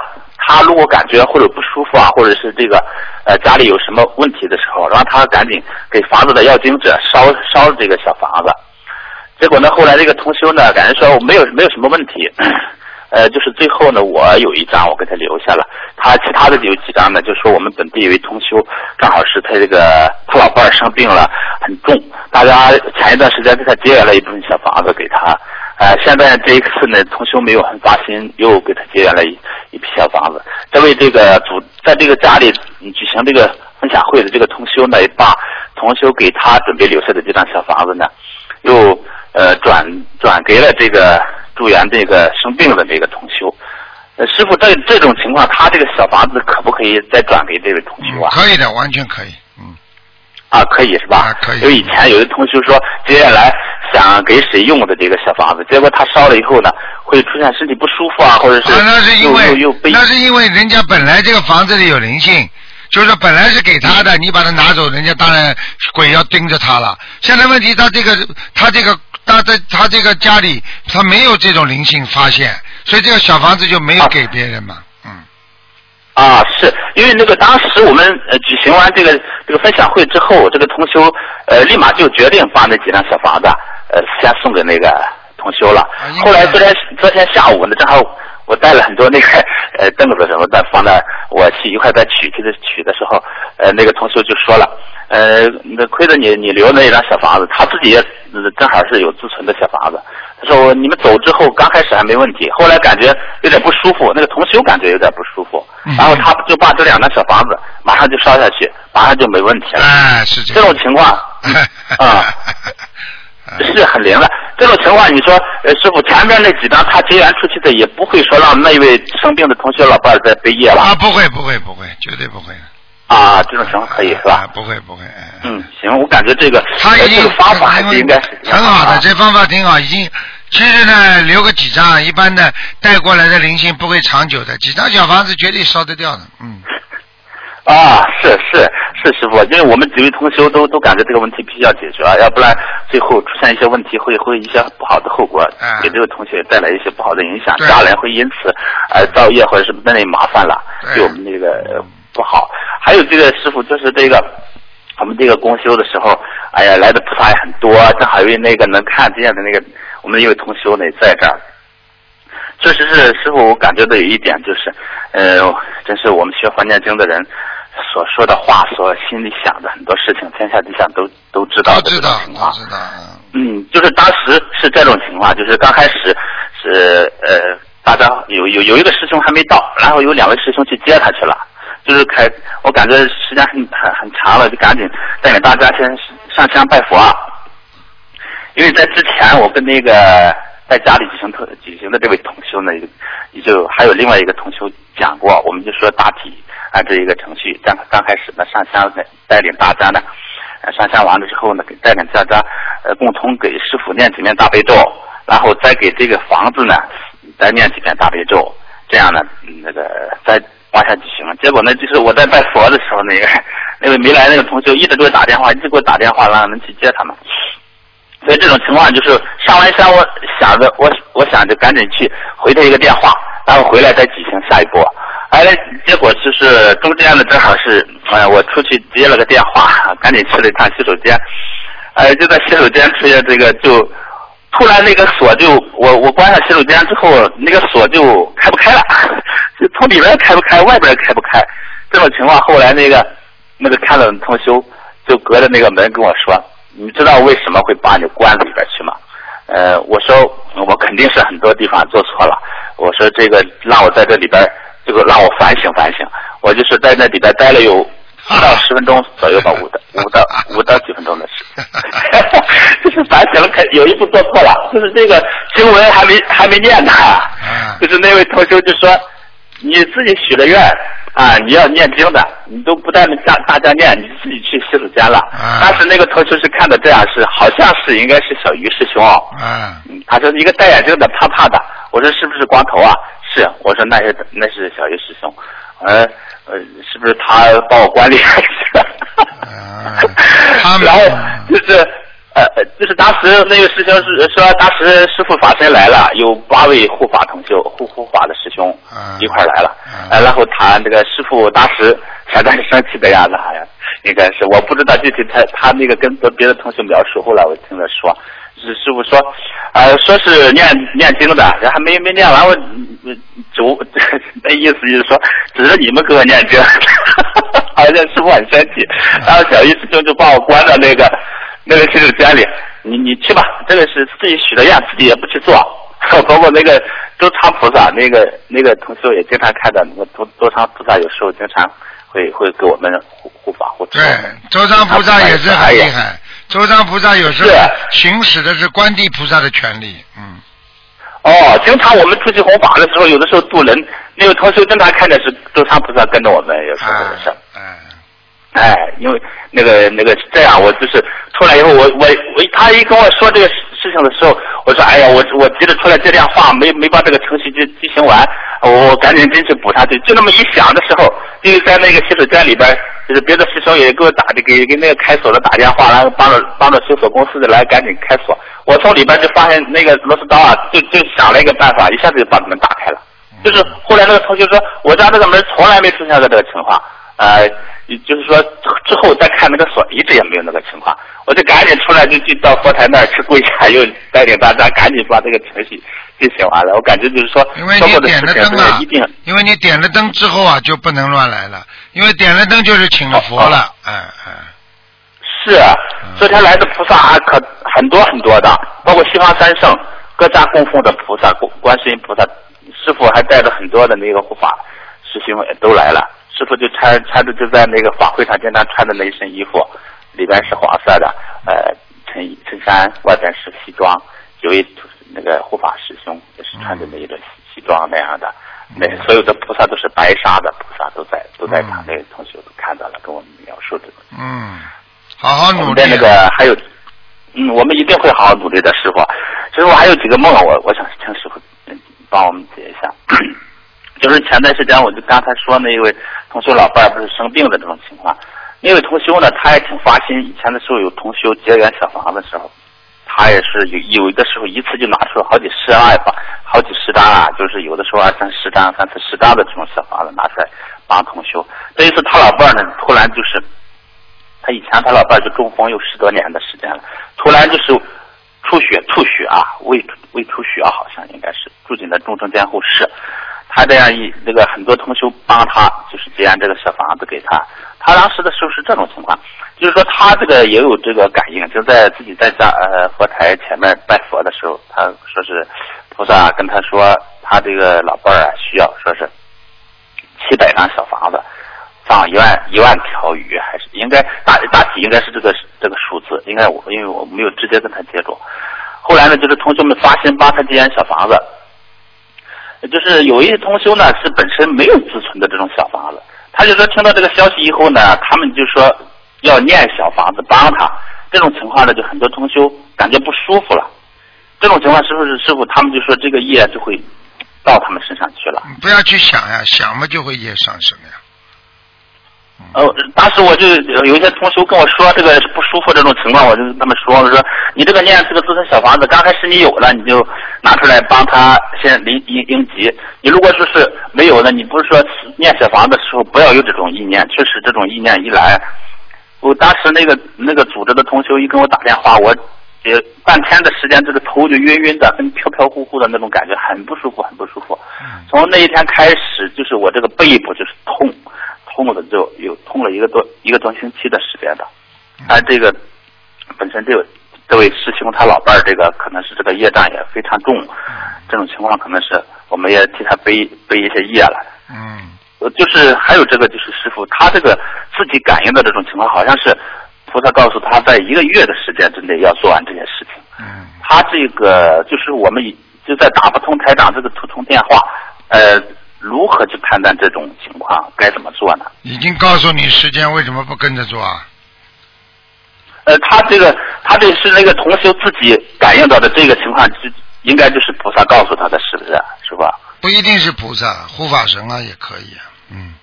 他如果感觉或者不舒服啊，或者是这个呃家里有什么问题的时候，让他赶紧给房子的要经者烧烧这个小房子。结果呢，后来这个同修呢，感觉说没有没有什么问题，呃，就是最后呢，我有一张我给他留下了，他其他的有几张呢，就说我们本地有一同修，正好是他这个他老伴儿生病了，很重，大家前一段时间给他结缘了一部分小房子给他，呃，现在这一次呢，同修没有很发心，又给他结缘了一一批小房子，这位这个主在这个家里举行这个分享会的这个同修呢，也把同修给他准备留下的这张小房子呢，又呃转转给了这个住院这个生病的这个同修。呃，师傅，这这种情况，他这个小房子可不可以再转给这位同修嗯啊？可以的，完全可以。嗯，啊，可以是吧？啊可以因为以前有的同修说接下来想给谁用的这个小房子，结果他烧了以后呢，会出现身体不舒服啊，或者是啊，那是因为那是因为人家本来这个房子里有灵性，就是说本来是给他的，你把它拿走，人家当然鬼要盯着他了。现在问题他这个他这个他在他这个家里他没有这种灵性发现，所以这个小房子就没有啊给别人嘛。嗯，啊，是因为那个当时我们呃举行完这个这个分享会之后，这个同修呃立马就决定把那几张小房子呃先送给那个同修了。啊后来昨天昨天下午呢，正好我带了很多那个呃凳子什么的放那，我去一块在取去的取的时候，呃那个同修就说了，呃那亏得你你留那一张小房子，他自己也呃正好是有自存的小房子。他说我你们走之后刚开始还没问题，后来感觉有点不舒服，那个同修感觉有点不舒服，嗯然后他就把这两张小房子马上就烧下去，马上就没问题了。哎，是这这。种情况 啊 是很灵的。这种情况，你说，呃，师傅前面那几张他结缘出去的，也不会说让那位生病的同学老伴儿再背业了？啊，不会不会不会，绝对不会。啊，这种情况可以是吧啊？不会不会。哎嗯，行，我感觉这个他已经呃这个方法还是应该是很好的，啊这方法挺好。已经，其实呢，留个几张，一般的带过来的灵性不会长久的，几张小房子绝对烧得掉的。嗯，啊，是是是，师傅，因为我们几位同修都都感觉这个问题必须要解决，要不然最后出现一些问题会会一些不好的后果，啊给这个同学带来一些不好的影响，对家人会因此而造业或者是那里麻烦了，对对我们这个呃不好。还有这个师傅就是这个。我们这个公修的时候，哎呀，来的菩萨也很多，正好因为那个能看见的那个，我们一位同修呢在这儿。确实是师傅，我感觉到有一点就是，呃，真是我们学还念经的人所说的话，所心里想的很多事情，天下地下都都知道的这种情况。都知道。嗯嗯，就是当时是这种情况，就是刚开始是呃，大家有有有一个师兄还没到，然后有两位师兄去接他去了，就是开，我感觉时间很很很长了，就赶紧带领大家先上香拜佛。因为在之前我跟那个在家里举行特举行的这位同修呢，也就还有另外一个同修讲过，我们就说大体按这一个程序，刚刚开始呢上香带领大家呢，上香完了之后呢，给带领大家呃共同给师傅念几遍大悲咒，然后再给这个房子呢再念几遍大悲咒，这样呢，那个再往下就行了。结果呢，就是我在拜佛的时候，那 个那位没来那个同学一直给我打电话，一直给我打电话，让人去接他们。所以这种情况就是上完山，我想着我我想着赶紧去回他一个电话，然后回来再举行下一波。哎，结果就是中间呢正好是，呃，我出去接了个电话，赶紧去了一趟洗手间。呃，就在洗手间出现这个就突然那个锁就我我关上洗手间之后，那个锁就开不开了，就从里边开不开，外边开不开。这种情况后来那个那个看到的同修就隔着那个门跟我说。你知道为什么会把你关里边去吗？呃，我说我肯定是很多地方做错了。我说这个让我在这里边，这个让我反省反省。我就是在那里边待了有不到十分钟左右吧，五到五到 五到几分钟的事。就是反省了，肯有一步做错了，就是这个经文还没还没念呢。就是那位同学就说，你自己许了愿。啊，你要念经的，你都不带大大家念，你自己去洗手间了。当时那个同学是看的这样是，好像是应该是小鱼师兄。嗯，他说一个戴眼镜的胖胖的，我说是不是光头啊？是，我说那是那是小鱼师兄。呃呃，是不是他帮我关里边去了？然后就是。呃，就是当时那个师兄是说，当时师傅法身来了，有八位护法同修、护护法的师兄一块来了。呃，然后他这个师傅当时相当生气的样子，好像应该是我不知道具体他他那个跟别的同学描述，后来我听他说，是师傅说，呃，说是念念经的，还没没念完，我就 那意思就是说，指着你们给我念经，好像师傅很生气，然后小玉师兄就把我关到那个。那个洗手间里，你你去吧，这个是自己许的愿，自己也不去做。包括那个周昌菩萨，那个那个同学也经常看到，那个周周昌菩萨有时候经常会会给我们护护法护持。对，周昌菩萨也是很厉害。周昌菩萨有时候行使的是观地菩萨的权利，嗯。哦，经常我们出去弘法的时候，有的时候渡人，那个同学经常看的是周昌菩萨跟着我们，有时候的事。哎，因为那个那个这样，我就是出来以后，我我我，他一跟我说这个事情的时候，我说哎呀，我我急着出来接电话，没没把这个程序就进行完，我赶紧进去补上去。就那么一想的时候，因为在那个洗手间里边，就是别的师兄也给我打的，给给那个开锁的打电话，然后帮着帮着修锁公司的来赶紧开锁。我从里边就发现那个螺丝刀啊，就就想了一个办法，一下子就把门打开了。就是后来那个同学说，我家这个门从来没出现过这个情况，呃。也就是说，之后再看那个锁，一直也没有那个情况。我就赶紧出来，就就到佛台那儿去跪下，又带领大家赶紧把这个程序进行完了。我感觉就是说，因为你点了灯啊，因为你点了灯之后啊，就不能乱来了。因为点了灯就是请了佛了，嗯嗯。是，昨天来的菩萨还可很多很多的，包括西方三圣各家供奉的菩萨，观观世音菩萨师傅还带着很多的那个护法师兄也都来了。师傅就穿穿着就在那个法会上经常穿的那一身衣服，里边是黄色的，呃，衬衬衫，外边是西装。有一那个护法师兄也是穿着那一种西装那样的，那所有的菩萨都是白纱的菩萨都在都在场，那同学都看到了，跟我们描述这个。嗯，好好努力。那个还有，嗯，我们一定会好好努力的，师傅。其实我还有几个梦，我我想请师傅帮我们解一下。就是前段时间我就刚才说那一位同修老伴儿不是生病的这种情况，那位同修呢他也挺发心，以前的时候有同修结缘小房的时候，他也是有有的时候一次就拿出了好几十万吧，好几十张啊，就是有的时候二三十张、三四十张的这种小房子拿出来帮同修。这一次他老伴儿呢突然就是，他以前他老伴儿就中风有十多年的时间了，突然就是出血吐血啊，胃胃出血啊好像应该是住进了重症监护室。他这样一那个很多同修帮他，就是接这个小房子给他。他当时的时候是这种情况，就是说他这个也有这个感应，就在自己在家呃佛台前面拜佛的时候，他说是菩萨跟他说，他这个老伴儿啊需要说是七百张小房子，放一万一万条鱼，还是应该大大体应该是这个这个数字，应该我因为我没有直接跟他接触。后来呢，就是同学们发心帮他接小房子。就是有一些同修呢，是本身没有自存的这种小房子，他就说听到这个消息以后呢，他们就说要念小房子帮他。这种情况呢，就很多同修感觉不舒服了。这种情况是不是师傅他们就说这个业就会到他们身上去了？不要去想呀，想嘛就会业上升呀。呃，当时我就有一些同学跟我说这个不舒服这种情况，我就跟他们说，我说你这个念这个自身小房子，刚开始你有了，你就拿出来帮他先临应应急。你如果说是没有的，你不是说念小房子的时候不要有这种意念，确实这种意念一来，我当时那个那个组织的同学一跟我打电话，我也半天的时间，这个头就晕晕的，跟飘飘忽忽的那种感觉，很不舒服，很不舒服。从那一天开始，就是我这个背部就是痛。痛了就有痛了一个多一个多星期的时间的，他这个本身这位这位师兄他老伴儿这个可能是这个业障也非常重，这种情况可能是我们也替他背背一些业了。嗯，呃，就是还有这个就是师傅他这个自己感应的这种情况，好像是菩萨告诉他在一个月的时间之内要做完这些事情。嗯，他这个就是我们就在打不通台长这个图通电话，呃。如何去判断这种情况？该怎么做呢？已经告诉你时间，为什么不跟着做啊？呃，他这个，他这是那个同修自己感应到的这个情况，就应该就是菩萨告诉他的，是不是？是吧？不一定是菩萨，护法神啊也可以啊，嗯。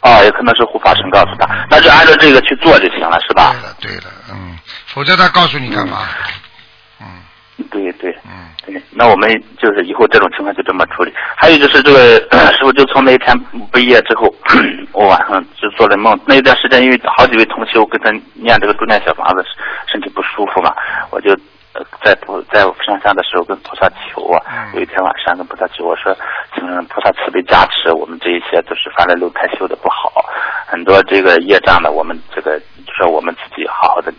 哦，也可能是护法神告诉他，那就按照这个去做就行了，是吧？对了，对了，嗯，否则他告诉你干嘛？嗯。对对，嗯，对，那我们就是以后这种情况就这么处理。还有就是这个 师傅，就从那一天毕业之后，我晚上就做了梦。那一段时间，因为好几位同修跟他念这个住念小房子，身体不舒服嘛，我就在菩在上山的时候跟菩萨求啊。有一天晚上跟菩萨求，我说，请菩萨慈悲加持，我们这一些都是反正六胎修的不好，很多这个业障呢，我们这个就说我们自己好好的。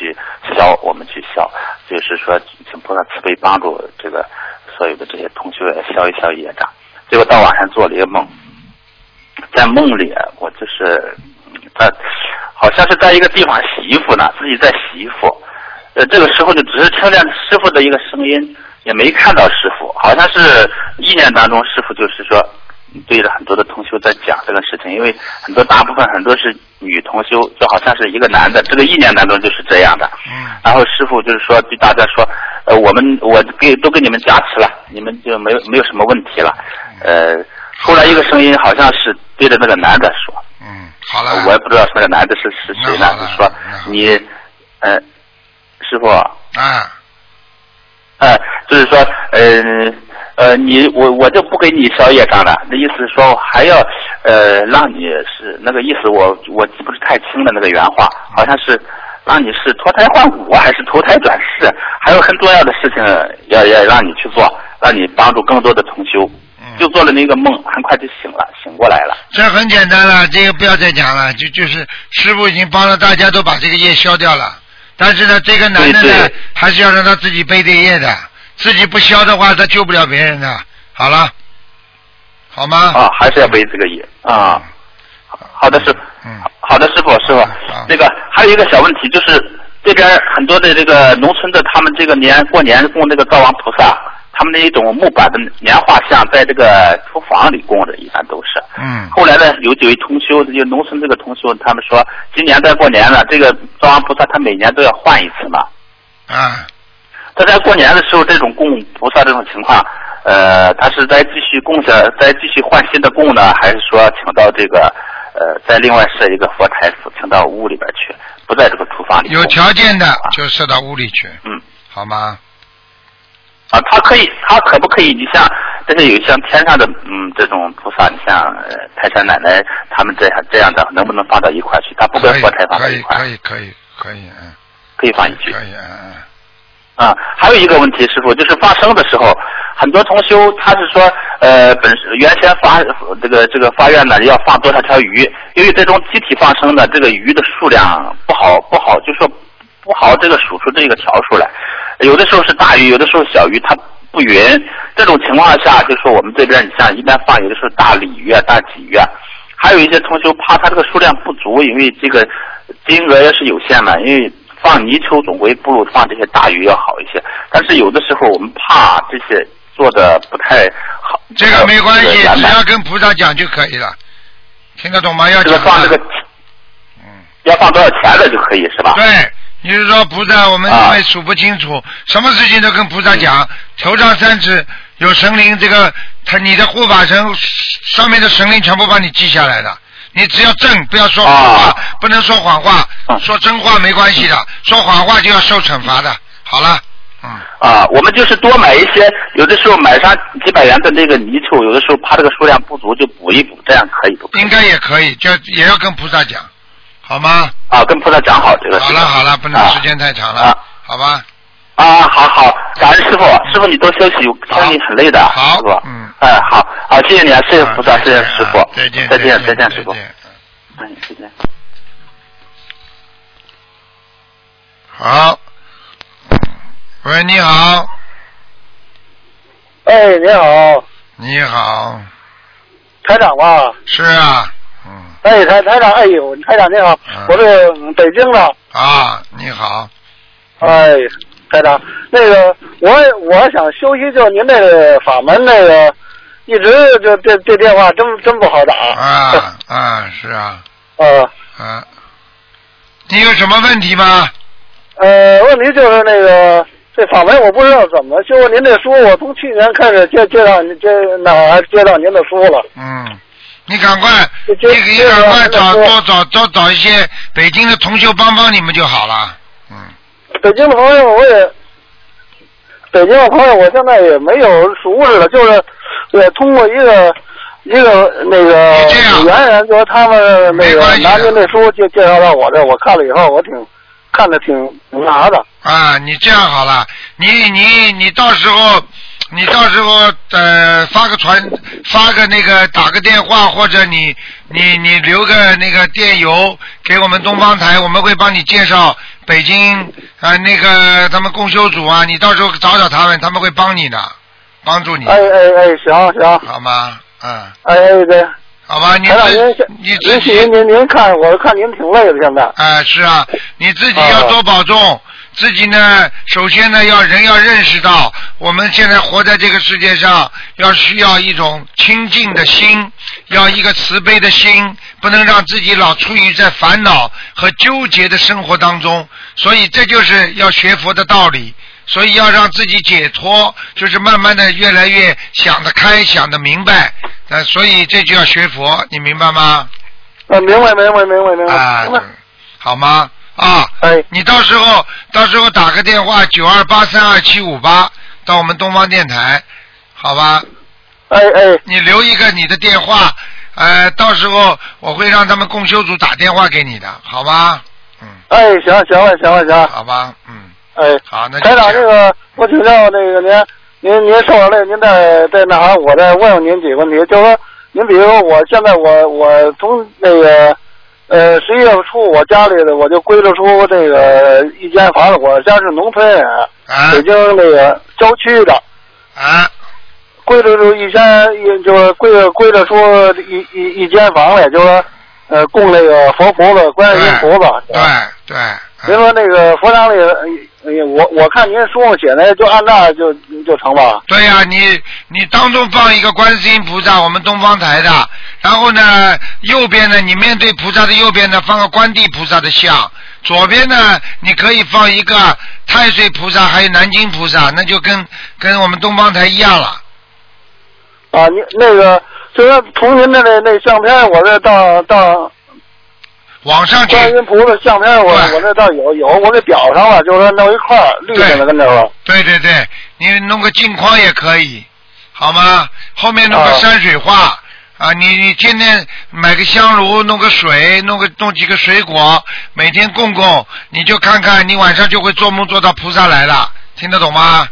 去消，我们去消，就是说，请菩萨慈悲帮助这个所有的这些同学消一消业障。结果到晚上做了一个梦，在梦里我就是在好像是在一个地方洗衣服呢，自己在洗衣服。呃，这个时候就只是听见师傅的一个声音，也没看到师傅，好像是意念当中师傅就是说。对着很多的同修在讲这个事情，因为很多大部分很多是女同修，就好像是一个男的，这个意念当中就是这样的。嗯。然后师傅就是说对大家说，呃，我们我给都给你们加持了，你们就没有没有什么问题了。呃，后来一个声音好像是对着那个男的说。嗯，好了。我也不知道那个男的是是谁呢，就说你，呃，师傅。啊。呃，就是说，呃。呃，你我我就不给你烧业障了。那意思是说，还要呃让你是那个意思，我我记不是太清了那个原话，好像是让你是脱胎换骨还是投胎转世，还有很重要的事情要要让你去做，让你帮助更多的同修。就做了那个梦，很快就醒了，醒过来了。这很简单了，这个不要再讲了，就就是师傅已经帮了大家都把这个业消掉了，但是呢，这个男的呢，还是要让他自己背这业的。自己不消的话，他救不了别人的。好了，好吗？啊，还是要背这个业啊。好的，师傅，嗯，好的，师傅，师傅，那个还有一个小问题，就是这边很多的这个农村的，他们这个年过年供那个灶王菩萨，他们那一种木板的年画像，在这个厨房里供着，一般都是。嗯。后来呢，有几位同修，就农村这个同修，他们说，今年在过年了，这个灶王菩萨他每年都要换一次嘛。啊。他在过年的时候，这种供菩萨这种情况，呃，他是在继续供下，在继续换新的供呢，还是说请到这个，呃，再另外设一个佛台，请到屋里边去，不在这个厨房里？有条件的就设到屋里去。嗯，好吗？啊，他可以，他可不可以？你像，这是有像天上的，嗯，这种菩萨，你像呃、泰山奶奶他们这样这样的，能不能放到一块去？他不跟佛台放在一块？可以，可以，可以，可以，嗯。可以放进去。可以，嗯嗯。啊，还有一个问题，师傅就是放生的时候，很多同修他是说，呃，本原先发这个这个发愿呢要放多少条鱼，因为这种集体放生的这个鱼的数量不好不好，就说不好这个数出这个条数来，有的时候是大鱼，有的时候小鱼，它不匀。这种情况下，就说我们这边你像一般放有的时候大鲤鱼啊、大鲫鱼啊，还有一些同修怕它这个数量不足，因为这个金额也是有限嘛，因为。放泥鳅总归不如放这些大鱼要好一些，但是有的时候我们怕这些做的不太好。这个没关系，只要跟菩萨讲就可以了，听得懂吗？要这个放这个，嗯，要放多少钱的就可以是吧？对，你是说菩萨，我们啊因为数不清楚，什么事情都跟菩萨讲。头上三尺有神灵，这个他你的护法神上面的神灵全部帮你记下来的。你只要正，不要说谎话，啊不能说谎话，啊说真话没关系的，说谎话就要受惩罚的。好了，嗯，啊，我们就是多买一些，有的时候买上几百元的那个泥鳅，有的时候怕这个数量不足就补一补，这样可以不可以？应该也可以，就也要跟菩萨讲，好吗？啊，跟菩萨讲好这个事。好了好了，不能啊时间太长了，啊好吧？啊，好好，感恩师傅，师傅你多休息，我听你很累的，好师傅。嗯哎，好，好，谢谢你啊，谢谢菩萨，啊谢谢师傅啊，再见再见，再再见，师傅嗯，再见。好，喂，你好，哎，你好，你好，台长吧？是啊，嗯，哎，台台长，哎呦，台长你好，嗯。我是北京的。啊，你好，哎，台长，那个我我想休息，就您那个法门那个，一直就这这电话真真不好打。啊啊，是啊，呃 啊，你有什么问题吗？呃，问题就是那个这法门我不知道怎么就。您这书我从去年开始接接到您接哪儿接到您的书了。嗯，你赶快，就你就你赶快找多找多找一些北京的同修帮帮你们就好了，嗯，北京的朋友我也，北京的朋友我现在也没有熟识了，就是也通过一个一个那个你这样原人，就是他们那个拿您这书介介绍到我这，我看了以后我挺看着挺挺那啥的。啊，你这样好了，你你你到时候，你到时候呃发个传发个那个打个电话，或者你你你留个那个电邮给我们东方台，我们会帮你介绍北京啊、呃那个他们共修组啊，你到时候找找他们，他们会帮你的，帮助你，哎哎哎，行行，好吗？嗯，哎哎对，好吧，你自你自己您您看，我看您挺累的现在。啊，是啊，你自己要多保重。自己呢，首先呢，要人要认识到，我们现在活在这个世界上，要需要一种清净的心，要一个慈悲的心，不能让自己老处于在烦恼和纠结的生活当中。所以这就是要学佛的道理。所以要让自己解脱，就是慢慢的越来越想得开，想得明白。呃，所以这就要学佛，你明白吗？呃，明白明白明白明白。啊好吗？啊，哎你到时候到时候打个电话九二八三二七五八到我们东方电台，好吧？哎哎，你留一个你的电话，呃，到时候我会让他们共修组打电话给你的，好吧？嗯，哎，行行了行了行，好吧，嗯，哎，好，那就台长，这样。个我请教那个您，您您受完累，您再再那啥，我再问问您几个问题，就是说，您比如说我现在我我从那个呃十一月初我家里的我就归置出这个一间房子，我家是农村人，啊。北京那个郊区的，啊。归置出一间一就是归归置出一一一间房来，就是说呃供那个佛菩萨、观世音菩萨，对对，您说那个佛堂里，哎呀，我我看您书上写的，就按那就就成吧？对呀、你你当中放一个观世音菩萨，我们东方台的，然后呢，右边呢，你面对菩萨的右边呢，放个观地菩萨的像，左边呢，你可以放一个太岁菩萨，还有南京菩萨，那就跟跟我们东方台一样了。啊，你那个就说从您的那那相片，我这到到网上去，观音菩萨相片，我对我那倒有有，我给裱上了，就是说弄一块儿立着呢，跟这个。对对对，你弄个镜框也可以，好吗？后面弄个啊山水画。啊，你你天天买个香炉，弄个水，弄个弄几个水果，每天供供，你就看看，你晚上就会做梦做到菩萨来了，听得懂吗？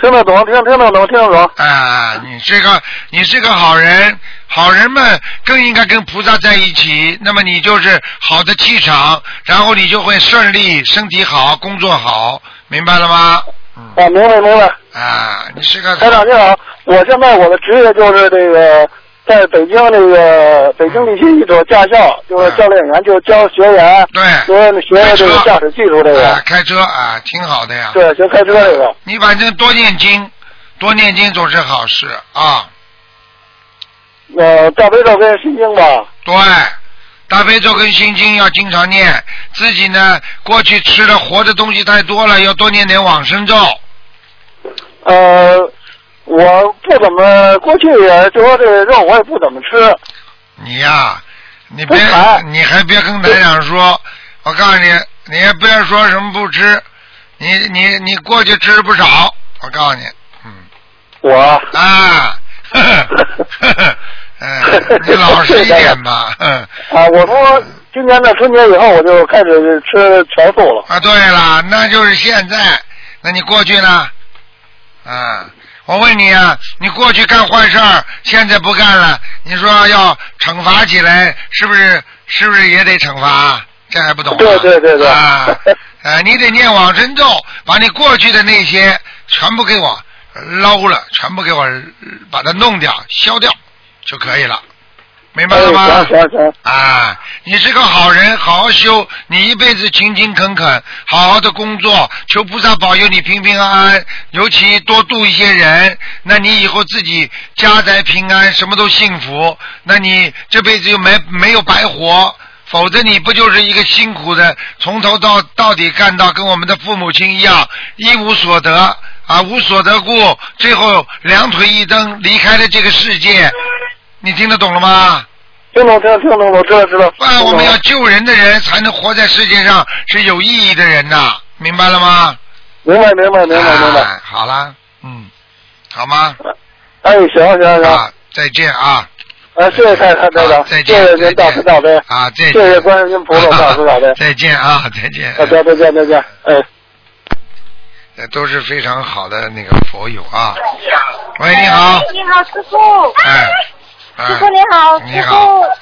听得懂，听听得懂，听得懂。啊，你是个你是个好人，好人们更应该跟菩萨在一起。那么你就是好的气场，然后你就会顺利，身体好，工作好，明白了吗？嗯，啊，明白明白。啊，你是个台长你好，我现在我的职业就是这个，在北京这个北京地区一所驾校，就是教练员，就是教学员，对，学学这个驾驶技术这啊个，，开车啊，挺好的呀。对，学开车这个。你反正多念经，多念经总是好事啊。呃，大悲咒跟心经吧。对，大悲咒跟心经要经常念，自己呢过去吃的活的东西太多了，要多念点往生咒。呃，我不怎么过去也就说这个肉我也不怎么吃。你呀、你别，你还别跟台长说，我告诉你，你也不要说什么不吃，你你你过去吃不少，我告诉你，嗯我啊，呵呵呵呵，嗯，你老实一点吧，嗯啊，我说今年的春节以后我就开始吃全素了。啊，对了，那就是现在，那你过去呢？啊，我问你啊，你过去干坏事儿，现在不干了，你说要惩罚起来，是不是？是不是也得惩罚？这还不懂、啊？对对对对啊，呃，你得念往生咒，把你过去的那些全部给我捞了，全部给我呃把它弄掉、消掉就可以了，明白了吗？哎行行行，啊，你是个好人，好好修，你一辈子勤勤恳恳，好好的工作，求菩萨保佑你平平安安，尤其多度一些人，那你以后自己家宅平安，什么都幸福，那你这辈子又没没有白活。否则你不就是一个辛苦的，从头到到底干到跟我们的父母亲一样，一无所得啊，无所得故，最后两腿一蹬离开了这个世界，你听得懂了吗？听懂听懂听懂，我知道知道。啊，我们要救人的人才能活在世界上是有意义的人呐，明白了吗？明白明白明白明白。哎好啦，嗯，好吗？哎，行行行，啊，再见啊！啊，谢谢太太台长，谢啊再见谢您大慈大悲，啊，再见。谢谢观世音菩萨大慈大悲。再见啊，再见。啊，再再见再见，哎。呃都是非常好的那个佛友啊。喂，你好。你好，师傅。哎。哎师傅你好，你师好傅。师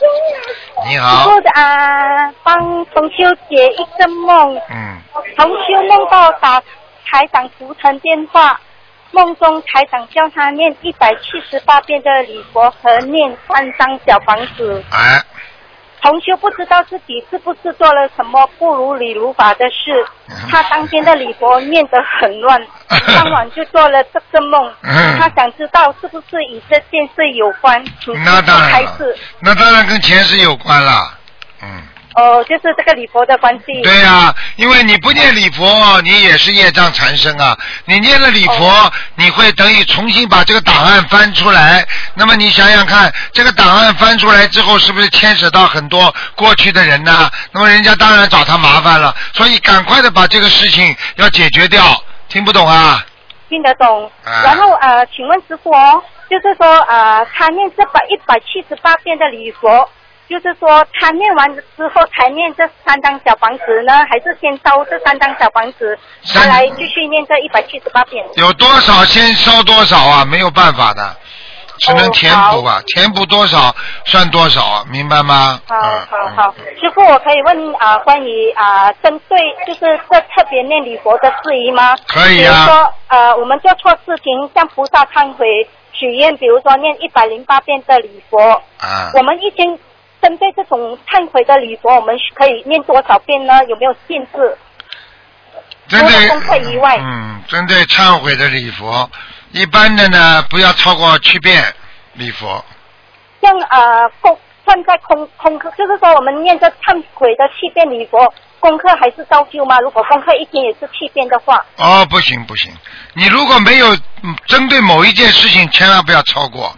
你好傅。啊，帮同修解一个梦。嗯。同修梦到打台长图腾电话，梦中台长叫他念一百七十八遍的礼佛和念三张小房子。哎，同修不知道自己是不是做了什么不如理如法的事，嗯他当天的李佛念得很乱，当晚就做了这个梦。嗯他想知道是不是与这件事有关，那傅当然那当然跟前世有关了。嗯。哦，就是这个礼佛的关系。对呀、因为你不念礼佛，你也是业障缠身啊。你念了礼佛，哦你会等于重新把这个档案翻出来。那么你想想看，这个档案翻出来之后，是不是牵扯到很多过去的人呢？那么人家当然找他麻烦了。所以赶快的把这个事情要解决掉。听不懂啊？听得懂。啊然后呃，请问师傅哦，就是说呃，他念这百一百七十八遍的礼佛，就是说他念完之后才念这三张小房子呢，还是先烧这三张小房子，三他来继续念这一百七十八遍？有多少先烧多少啊？没有办法的，只能填补啊，填补多少算多少啊，明白吗？好嗯好好，师傅，我可以问啊、关于啊、针对就是这特别念礼佛的事宜吗？可以啊比如说呃，我们做错事情向菩萨忏悔许愿，比如说念一百零八遍的礼佛，啊。我们一天针对这种忏悔的礼佛，我们可以念多少遍呢？有没有限制？针对功课以外嗯，针对忏悔的礼佛，一般的呢不要超过七遍礼佛。像呃功算在空空课，就是说我们念这忏悔的七遍礼佛，功课还是照旧吗？如果功课一天也是七遍的话，哦，不行不行，你如果没有嗯针对某一件事情，千万不要超过，不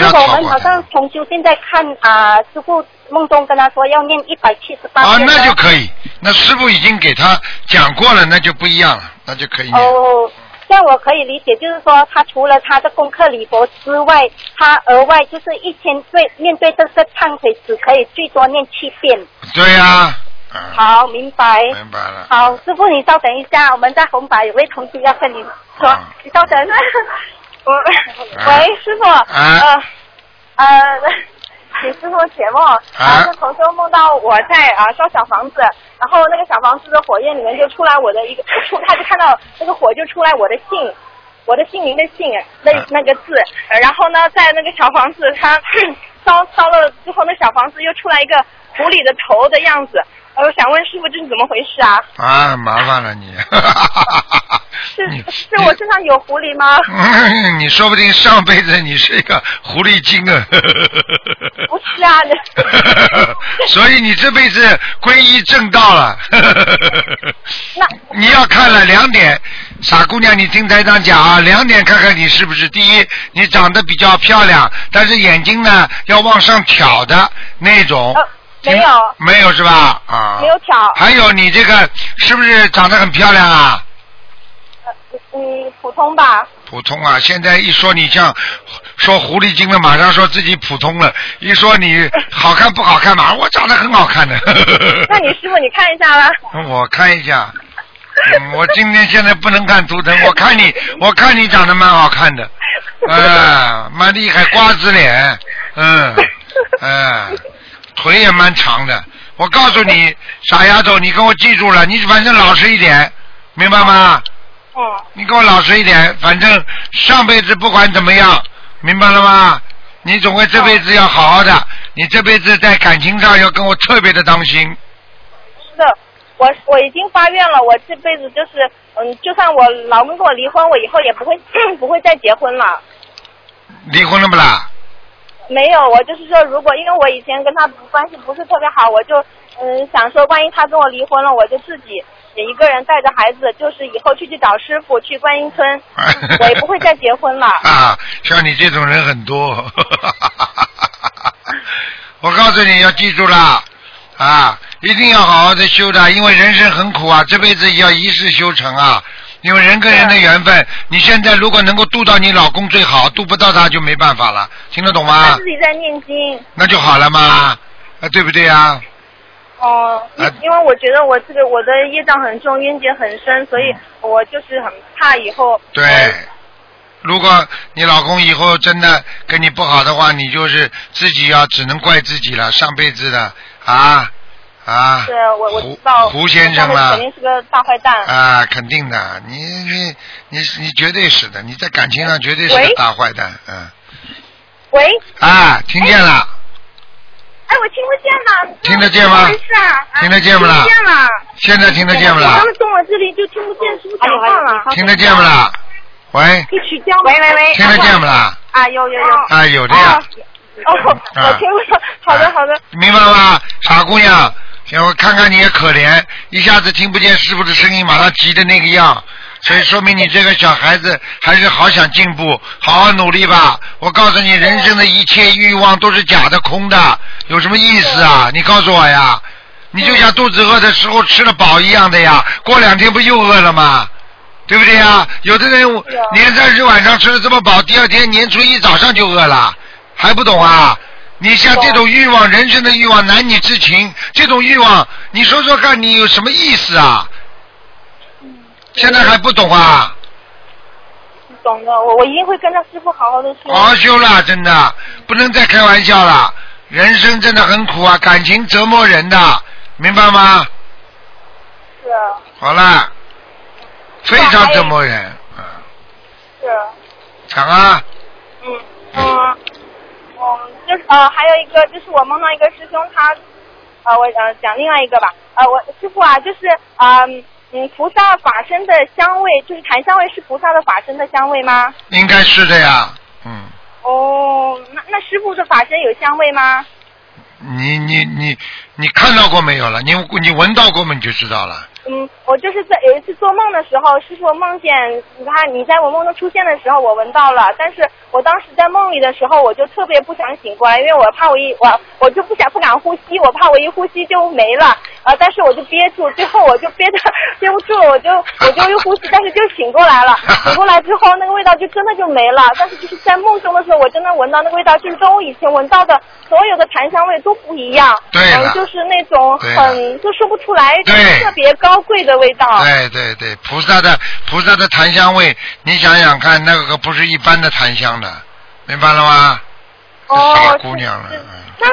如果我们好像重修现在看啊、师傅梦中跟他说要念一百七十八啊，那就可以。那师傅已经给他讲过了，那就不一样了，那就可以念。哦，这样我可以理解，就是说他除了他的功课礼佛之外，他额外就是一天对面对这个忏悔只可以最多念七遍。对呀、嗯，好，明白。明白了。好，师傅你稍等一下，我们在红白有位同学要跟你说，啊你稍等。我 喂，师傅，啊呃呃，请师傅解梦。啊，是同修梦到我在啊烧小房子，然后那个小房子的火焰里面就出来我的一个出，他就看到那个火就出来我的姓，我的姓名的姓那那个字，呃然后呢，在那个小房子他 烧烧了之后，那小房子又出来一个狐狸的头的样子，呃我想问师傅这是怎么回事啊？啊，麻烦了你。是是我身上有狐狸吗？嗯，你说不定上辈子你是一个狐狸精啊！不是啊，所以你这辈子皈依正道了。那你要看了两点，傻姑娘，你听台长讲啊，两点看看你是不是第一，你长得比较漂亮，但是眼睛呢要往上挑的那种。呃没有没有是吧？啊。没有挑，还有你这个是不是长得很漂亮啊？嗯，普通吧。普通啊，现在一说你像说狐狸精了，马上说自己普通了；一说你好看不好看，马上我长得很好看的。那你师傅你看一下啦。我看一下，嗯，我今天现在不能看图腾，我看你，我看你长得蛮好看的，啊，蛮厉害，瓜子脸，嗯，嗯，腿也蛮长的。我告诉你，傻丫头，你跟我记住了，你反正老实一点，明白吗？嗯。你给我老实一点，反正上辈子不管怎么样，明白了吗？你总归这辈子要好好的，你这辈子在感情上要跟我特别的当心。是的，我我已经发愿了，我这辈子就是，嗯，就算我老公跟我离婚，我以后也不会 不会再结婚了。离婚了不啦？没有，我就是说，如果因为我以前跟他关系不是特别好，我就嗯想说，万一他跟我离婚了，我就自己也一个人带着孩子，就是以后去去找师傅去观音村，我也不会再结婚了。啊，像你这种人很多。我告诉你要记住了，啊，一定要好好的修的，因为人生很苦啊，这辈子要一世修成啊。因为人跟人的缘分，你现在如果能够渡到你老公最好，渡不到他就没办法了，听得懂吗他吗自？己在念经。那就好了嘛，啊，对不对啊？哦，因啊因为我觉得我这个我的业障很重，冤结很深，所以我就是很怕以后。对，如果你老公以后真的跟你不好的话，你就是自己要只能怪自己了，上辈子的啊啊。是我我胡知道。胡先生了肯定是个大坏蛋。啊，肯定的，你你你你绝对是的，你在感情上绝对是个大坏蛋，嗯。喂，啊，听见了，哎，我听不见了。听得见吗没事啊？哎听得见不啦听见了。现在听得见不啦他？们从我这里就听不见师傅讲话了。听得见不啦？喂，一取消。喂喂喂。听得见不啦？啊，有有有。啊，有的呀，哦，我听不到。好的好的。明白吗？傻姑娘，行，我看看你也可怜，一下子听不见师傅的声音，马上急的那个样，所以说明你这个小孩子还是好想进步，好好努力吧。我告诉你，人生的一切欲望都是假的、空的，有什么意思啊？你告诉我呀。你就像肚子饿的时候吃了饱一样的呀，过两天不又饿了吗？对不对呀？有的人年三十晚上吃的这么饱，第二天年初一早上就饿了，还不懂啊？你像这种欲望，人生的欲望，男女之情，这种欲望，你说说看，你有什么意思啊？现在还不懂啊？懂的，我我一定会跟着师傅好好的修。好好修了，真的不能再开玩笑了。人生真的很苦啊，感情折磨人的，明白吗？是啊好了，非常折磨人。啊，是啊。讲啊，嗯嗯嗯，就是呃，还有一个就是我梦到一个师兄他，呃，我呃讲另外一个吧，呃，我师傅啊，就是啊嗯嗯，菩萨法身的香味，就是檀香味是菩萨的法身的香味吗？应该是的呀。嗯，哦，那那师傅的法身有香味吗？你你你你看到过没有了？你你闻到过吗？你就知道了。嗯，我就是在有一次做梦的时候，是说梦见你看你在我梦中出现的时候，我闻到了，但是我当时在梦里的时候，我就特别不想醒过来，因为我怕我一我我就不想不敢呼吸，我怕我一呼吸就没了，啊，但是我就憋住，最后我就憋的 憋不住，我就我就又呼吸，但是就醒过来了，醒过来之后那个味道就真的就没了，但是就是在梦中的时候，我真的闻到那个味道，就是跟我以前闻到的所有的檀香味都不一样，对就是那种很就说不出来，就是特别高贵的味道。对对对，菩萨的菩萨的檀香味，你想想看，那个可不是一般的檀香的，明白了吗？哦，傻姑娘了。是是那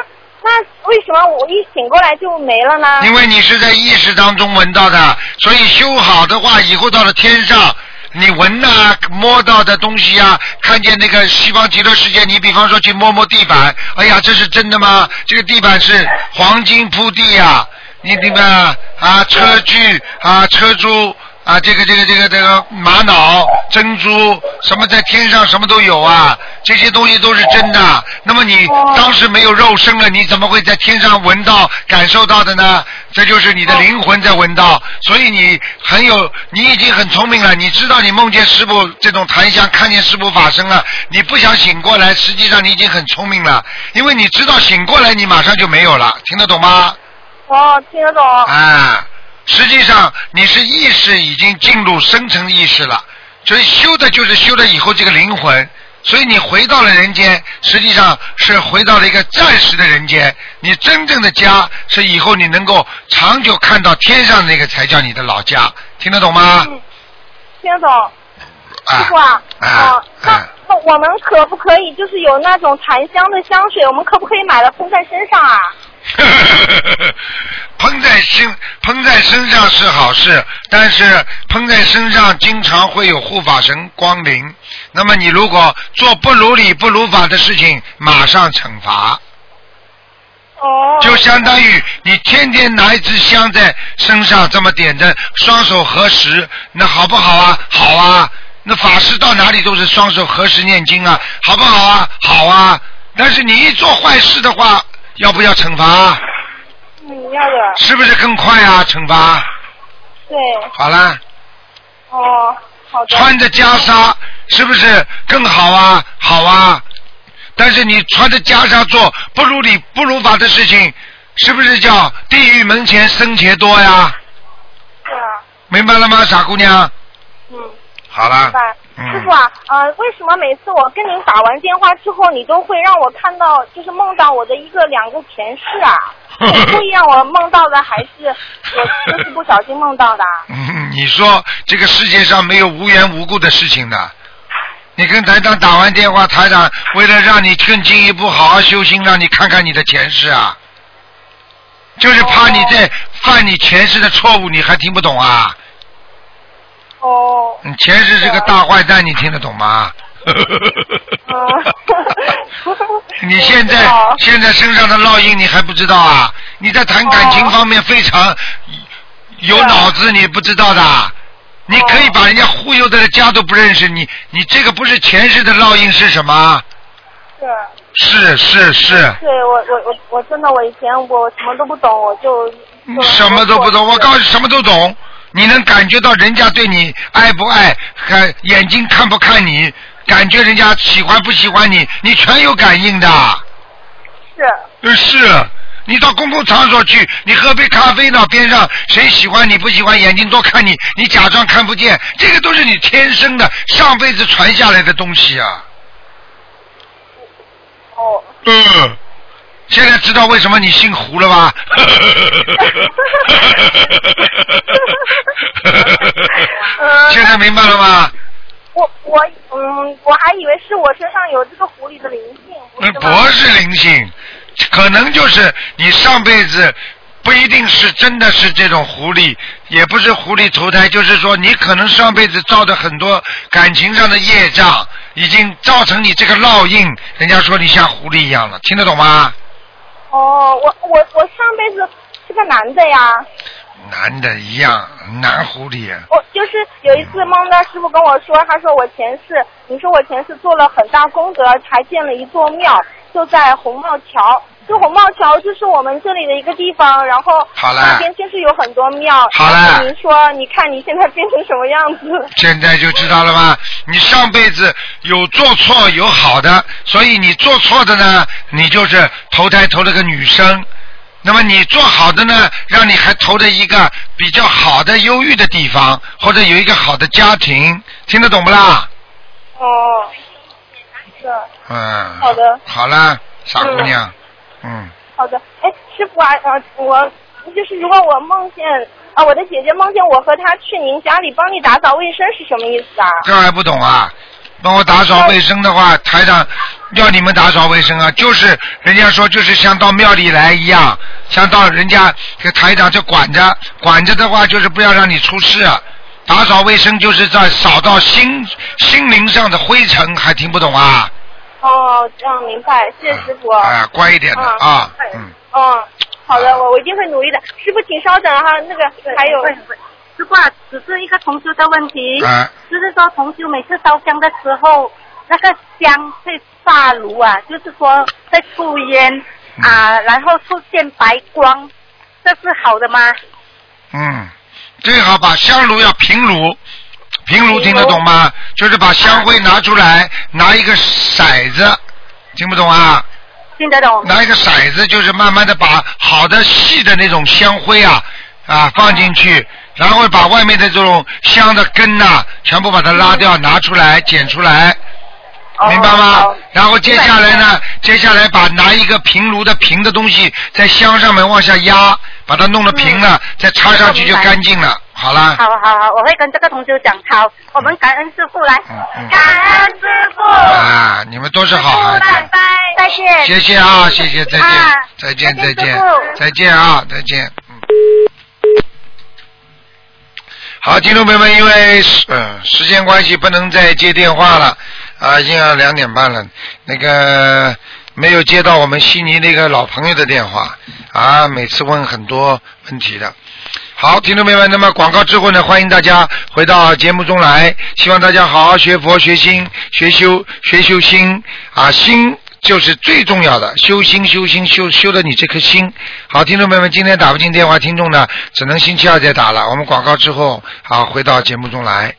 那为什么我一醒过来就没了呢？因为你是在意识当中闻到的，所以修好的话，以后到了天上，你闻呐、摸到的东西啊，看见那个西方极乐世界，你比方说去摸摸地板，哎呀，这是真的吗？这个地板是黄金铺地呀、你明白啊？啊，车具啊，车珠啊，这个这个这个这个玛瑙、珍珠，什么在天上什么都有啊，这些东西都是真的。那么你当时没有肉身了，你怎么会在天上闻到、感受到的呢？这就是你的灵魂在闻到，所以你很有，你已经很聪明了。你知道你梦见师傅这种檀香，看见师傅法身了，你不想醒过来，实际上你已经很聪明了，因为你知道醒过来你马上就没有了，听得懂吗？哦，听得懂。啊，实际上你是意识已经进入深层意识了，所以修的就是修了以后这个灵魂，所以你回到了人间，实际上是回到了一个暂时的人间。你真正的家是以后你能够长久看到天上那个才叫你的老家，听得懂吗？嗯，听得懂。啊师傅啊，啊哦那我们可不可以就是有那种檀香的香水，我们可不可以买了喷在身上啊？喷在身喷在身上是好事，但是喷在身上经常会有护法神光临。那么你如果做不如理不如法的事情，马上惩罚。哦。就相当于你天天拿一支香在身上这么点着，双手合十，那好不好啊？好啊。那法师到哪里都是双手合十念经啊，好不好啊？好啊。但是你一做坏事的话，要不要惩罚？嗯，要的。是不是更快啊？惩罚。对。好了，哦，好的。穿着袈裟是不是更好啊？好啊。但是你穿着袈裟做不如理不如法的事情，是不是叫地狱门前生钱多呀？对啊。明白了吗，傻姑娘？嗯。好了明白。。师嗯傅，啊，呃，为什么每次我跟您打完电话之后，你都会让我看到，就是梦到我的一个两个前世啊？是故意让我梦到的，还是我就是不小心梦到的 你说这个世界上没有无缘无故的事情的。你跟台长打完电话，台长为了让你更进一步好好修心，让你看看你的前世啊，就是怕你在犯你前世的错误，你还听不懂啊？哦。你前世是个大坏蛋，你听得懂吗？你现在现在身上的烙印你还不知道啊？你在谈感情方面非常有脑子，你不知道的。你可以把人家忽悠的家都不认识你，你这个不是前世的烙印是什么？是。是是是，对我我我我真的我以前我什么都不懂，我就就什么都不懂。我告诉你，什么都懂。你能感觉到人家对你爱不爱，看眼睛看不看你，感觉人家喜欢不喜欢你，你全有感应的。是。呃是，你到公共场所去，你喝杯咖啡呢，边上谁喜欢你不喜欢，眼睛多看你，你假装看不见，这个都是你天生的，上辈子传下来的东西啊。哦。嗯。现在知道为什么你姓胡了吧？现在明白了吗？我我嗯，我还以为是我身上有这个狐狸的灵性，不是灵性，可能就是你上辈子不一定是真的是这种狐狸，也不是狐狸投胎，就是说你可能上辈子造的很多感情上的业障，已经造成你这个烙印。人家说你像狐狸一样了，听得懂吗？哦，我我我上辈子是个男的呀，男的一样，男狐狸。我就是有一次梦到师傅跟我说，他说我前世，你说我前世做了很大功德，还建了一座庙，就在红帽桥。就红帽桥就是我们这里的一个地方，然后好了那边就是有很多庙。好了说，你看你现在变成什么样子？现在就知道了吧？你上辈子有做错有好的，所以你做错的呢，你就是投胎投了个女生。那么你做好的呢，让你还投在一个比较好的忧郁的地方，或者有一个好的家庭，听得懂不啦？哦，是，嗯。好的好了，傻姑娘，嗯，好的。哎，师傅啊，呃，我就是如果我梦见啊，我的姐姐梦见我和她去您家里帮你打扫卫生是什么意思啊？这还不懂啊？帮我打扫卫生的话，台长要你们打扫卫生啊，就是人家说就是像到庙里来一样，像到人家这台长就管着，管着的话就是不要让你出事。啊打扫卫生就是在扫到心心灵上的灰尘，还听不懂啊？哦，这样明白，谢谢师傅。啊，乖一点的嗯啊，嗯，嗯，好的，我我一定会努力的。师傅，请稍等哈，那个还有，师傅啊，只是一个同修的问题，啊。就是说同修每次烧香的时候，那个香会发炉啊，就是说在出烟嗯。啊，然后出现白光，这是好的吗？嗯，最好把香炉要平炉，平炉听得懂吗？就是把香灰拿出来，拿一个骰子，听不懂啊？听得懂？拿一个骰子，就是慢慢的把好的细的那种香灰啊啊放进去，然后把外面的这种香的根呐、全部把它拉掉，拿出来捡出来。明白吗哦？然后接下来呢？接下来把拿一个平炉的平的东西在香上面往下压，把它弄得平了，再插上去就干净了。好啦。好好好，我会跟这个同学讲。好，我们感恩师傅来，嗯嗯感恩师傅，啊，你们都是好孩子。拜拜，再见，谢谢啊，谢谢，再见啊，再见，再再见再见啊，再见。嗯。好，听众朋友们，因为呃时间关系，不能再接电话了啊，已经要两点半了。那个没有接到我们悉尼那个老朋友的电话啊，每次问很多问题的。好，听众朋友们，那么广告之后呢，欢迎大家回到节目中来，希望大家好好学佛、学心、学修、学修心啊，心就是最重要的，修心、修心、修修的你这颗心。好，听众朋友们，今天打不进电话，听众呢只能星期二再打了。我们广告之后，好回到节目中来。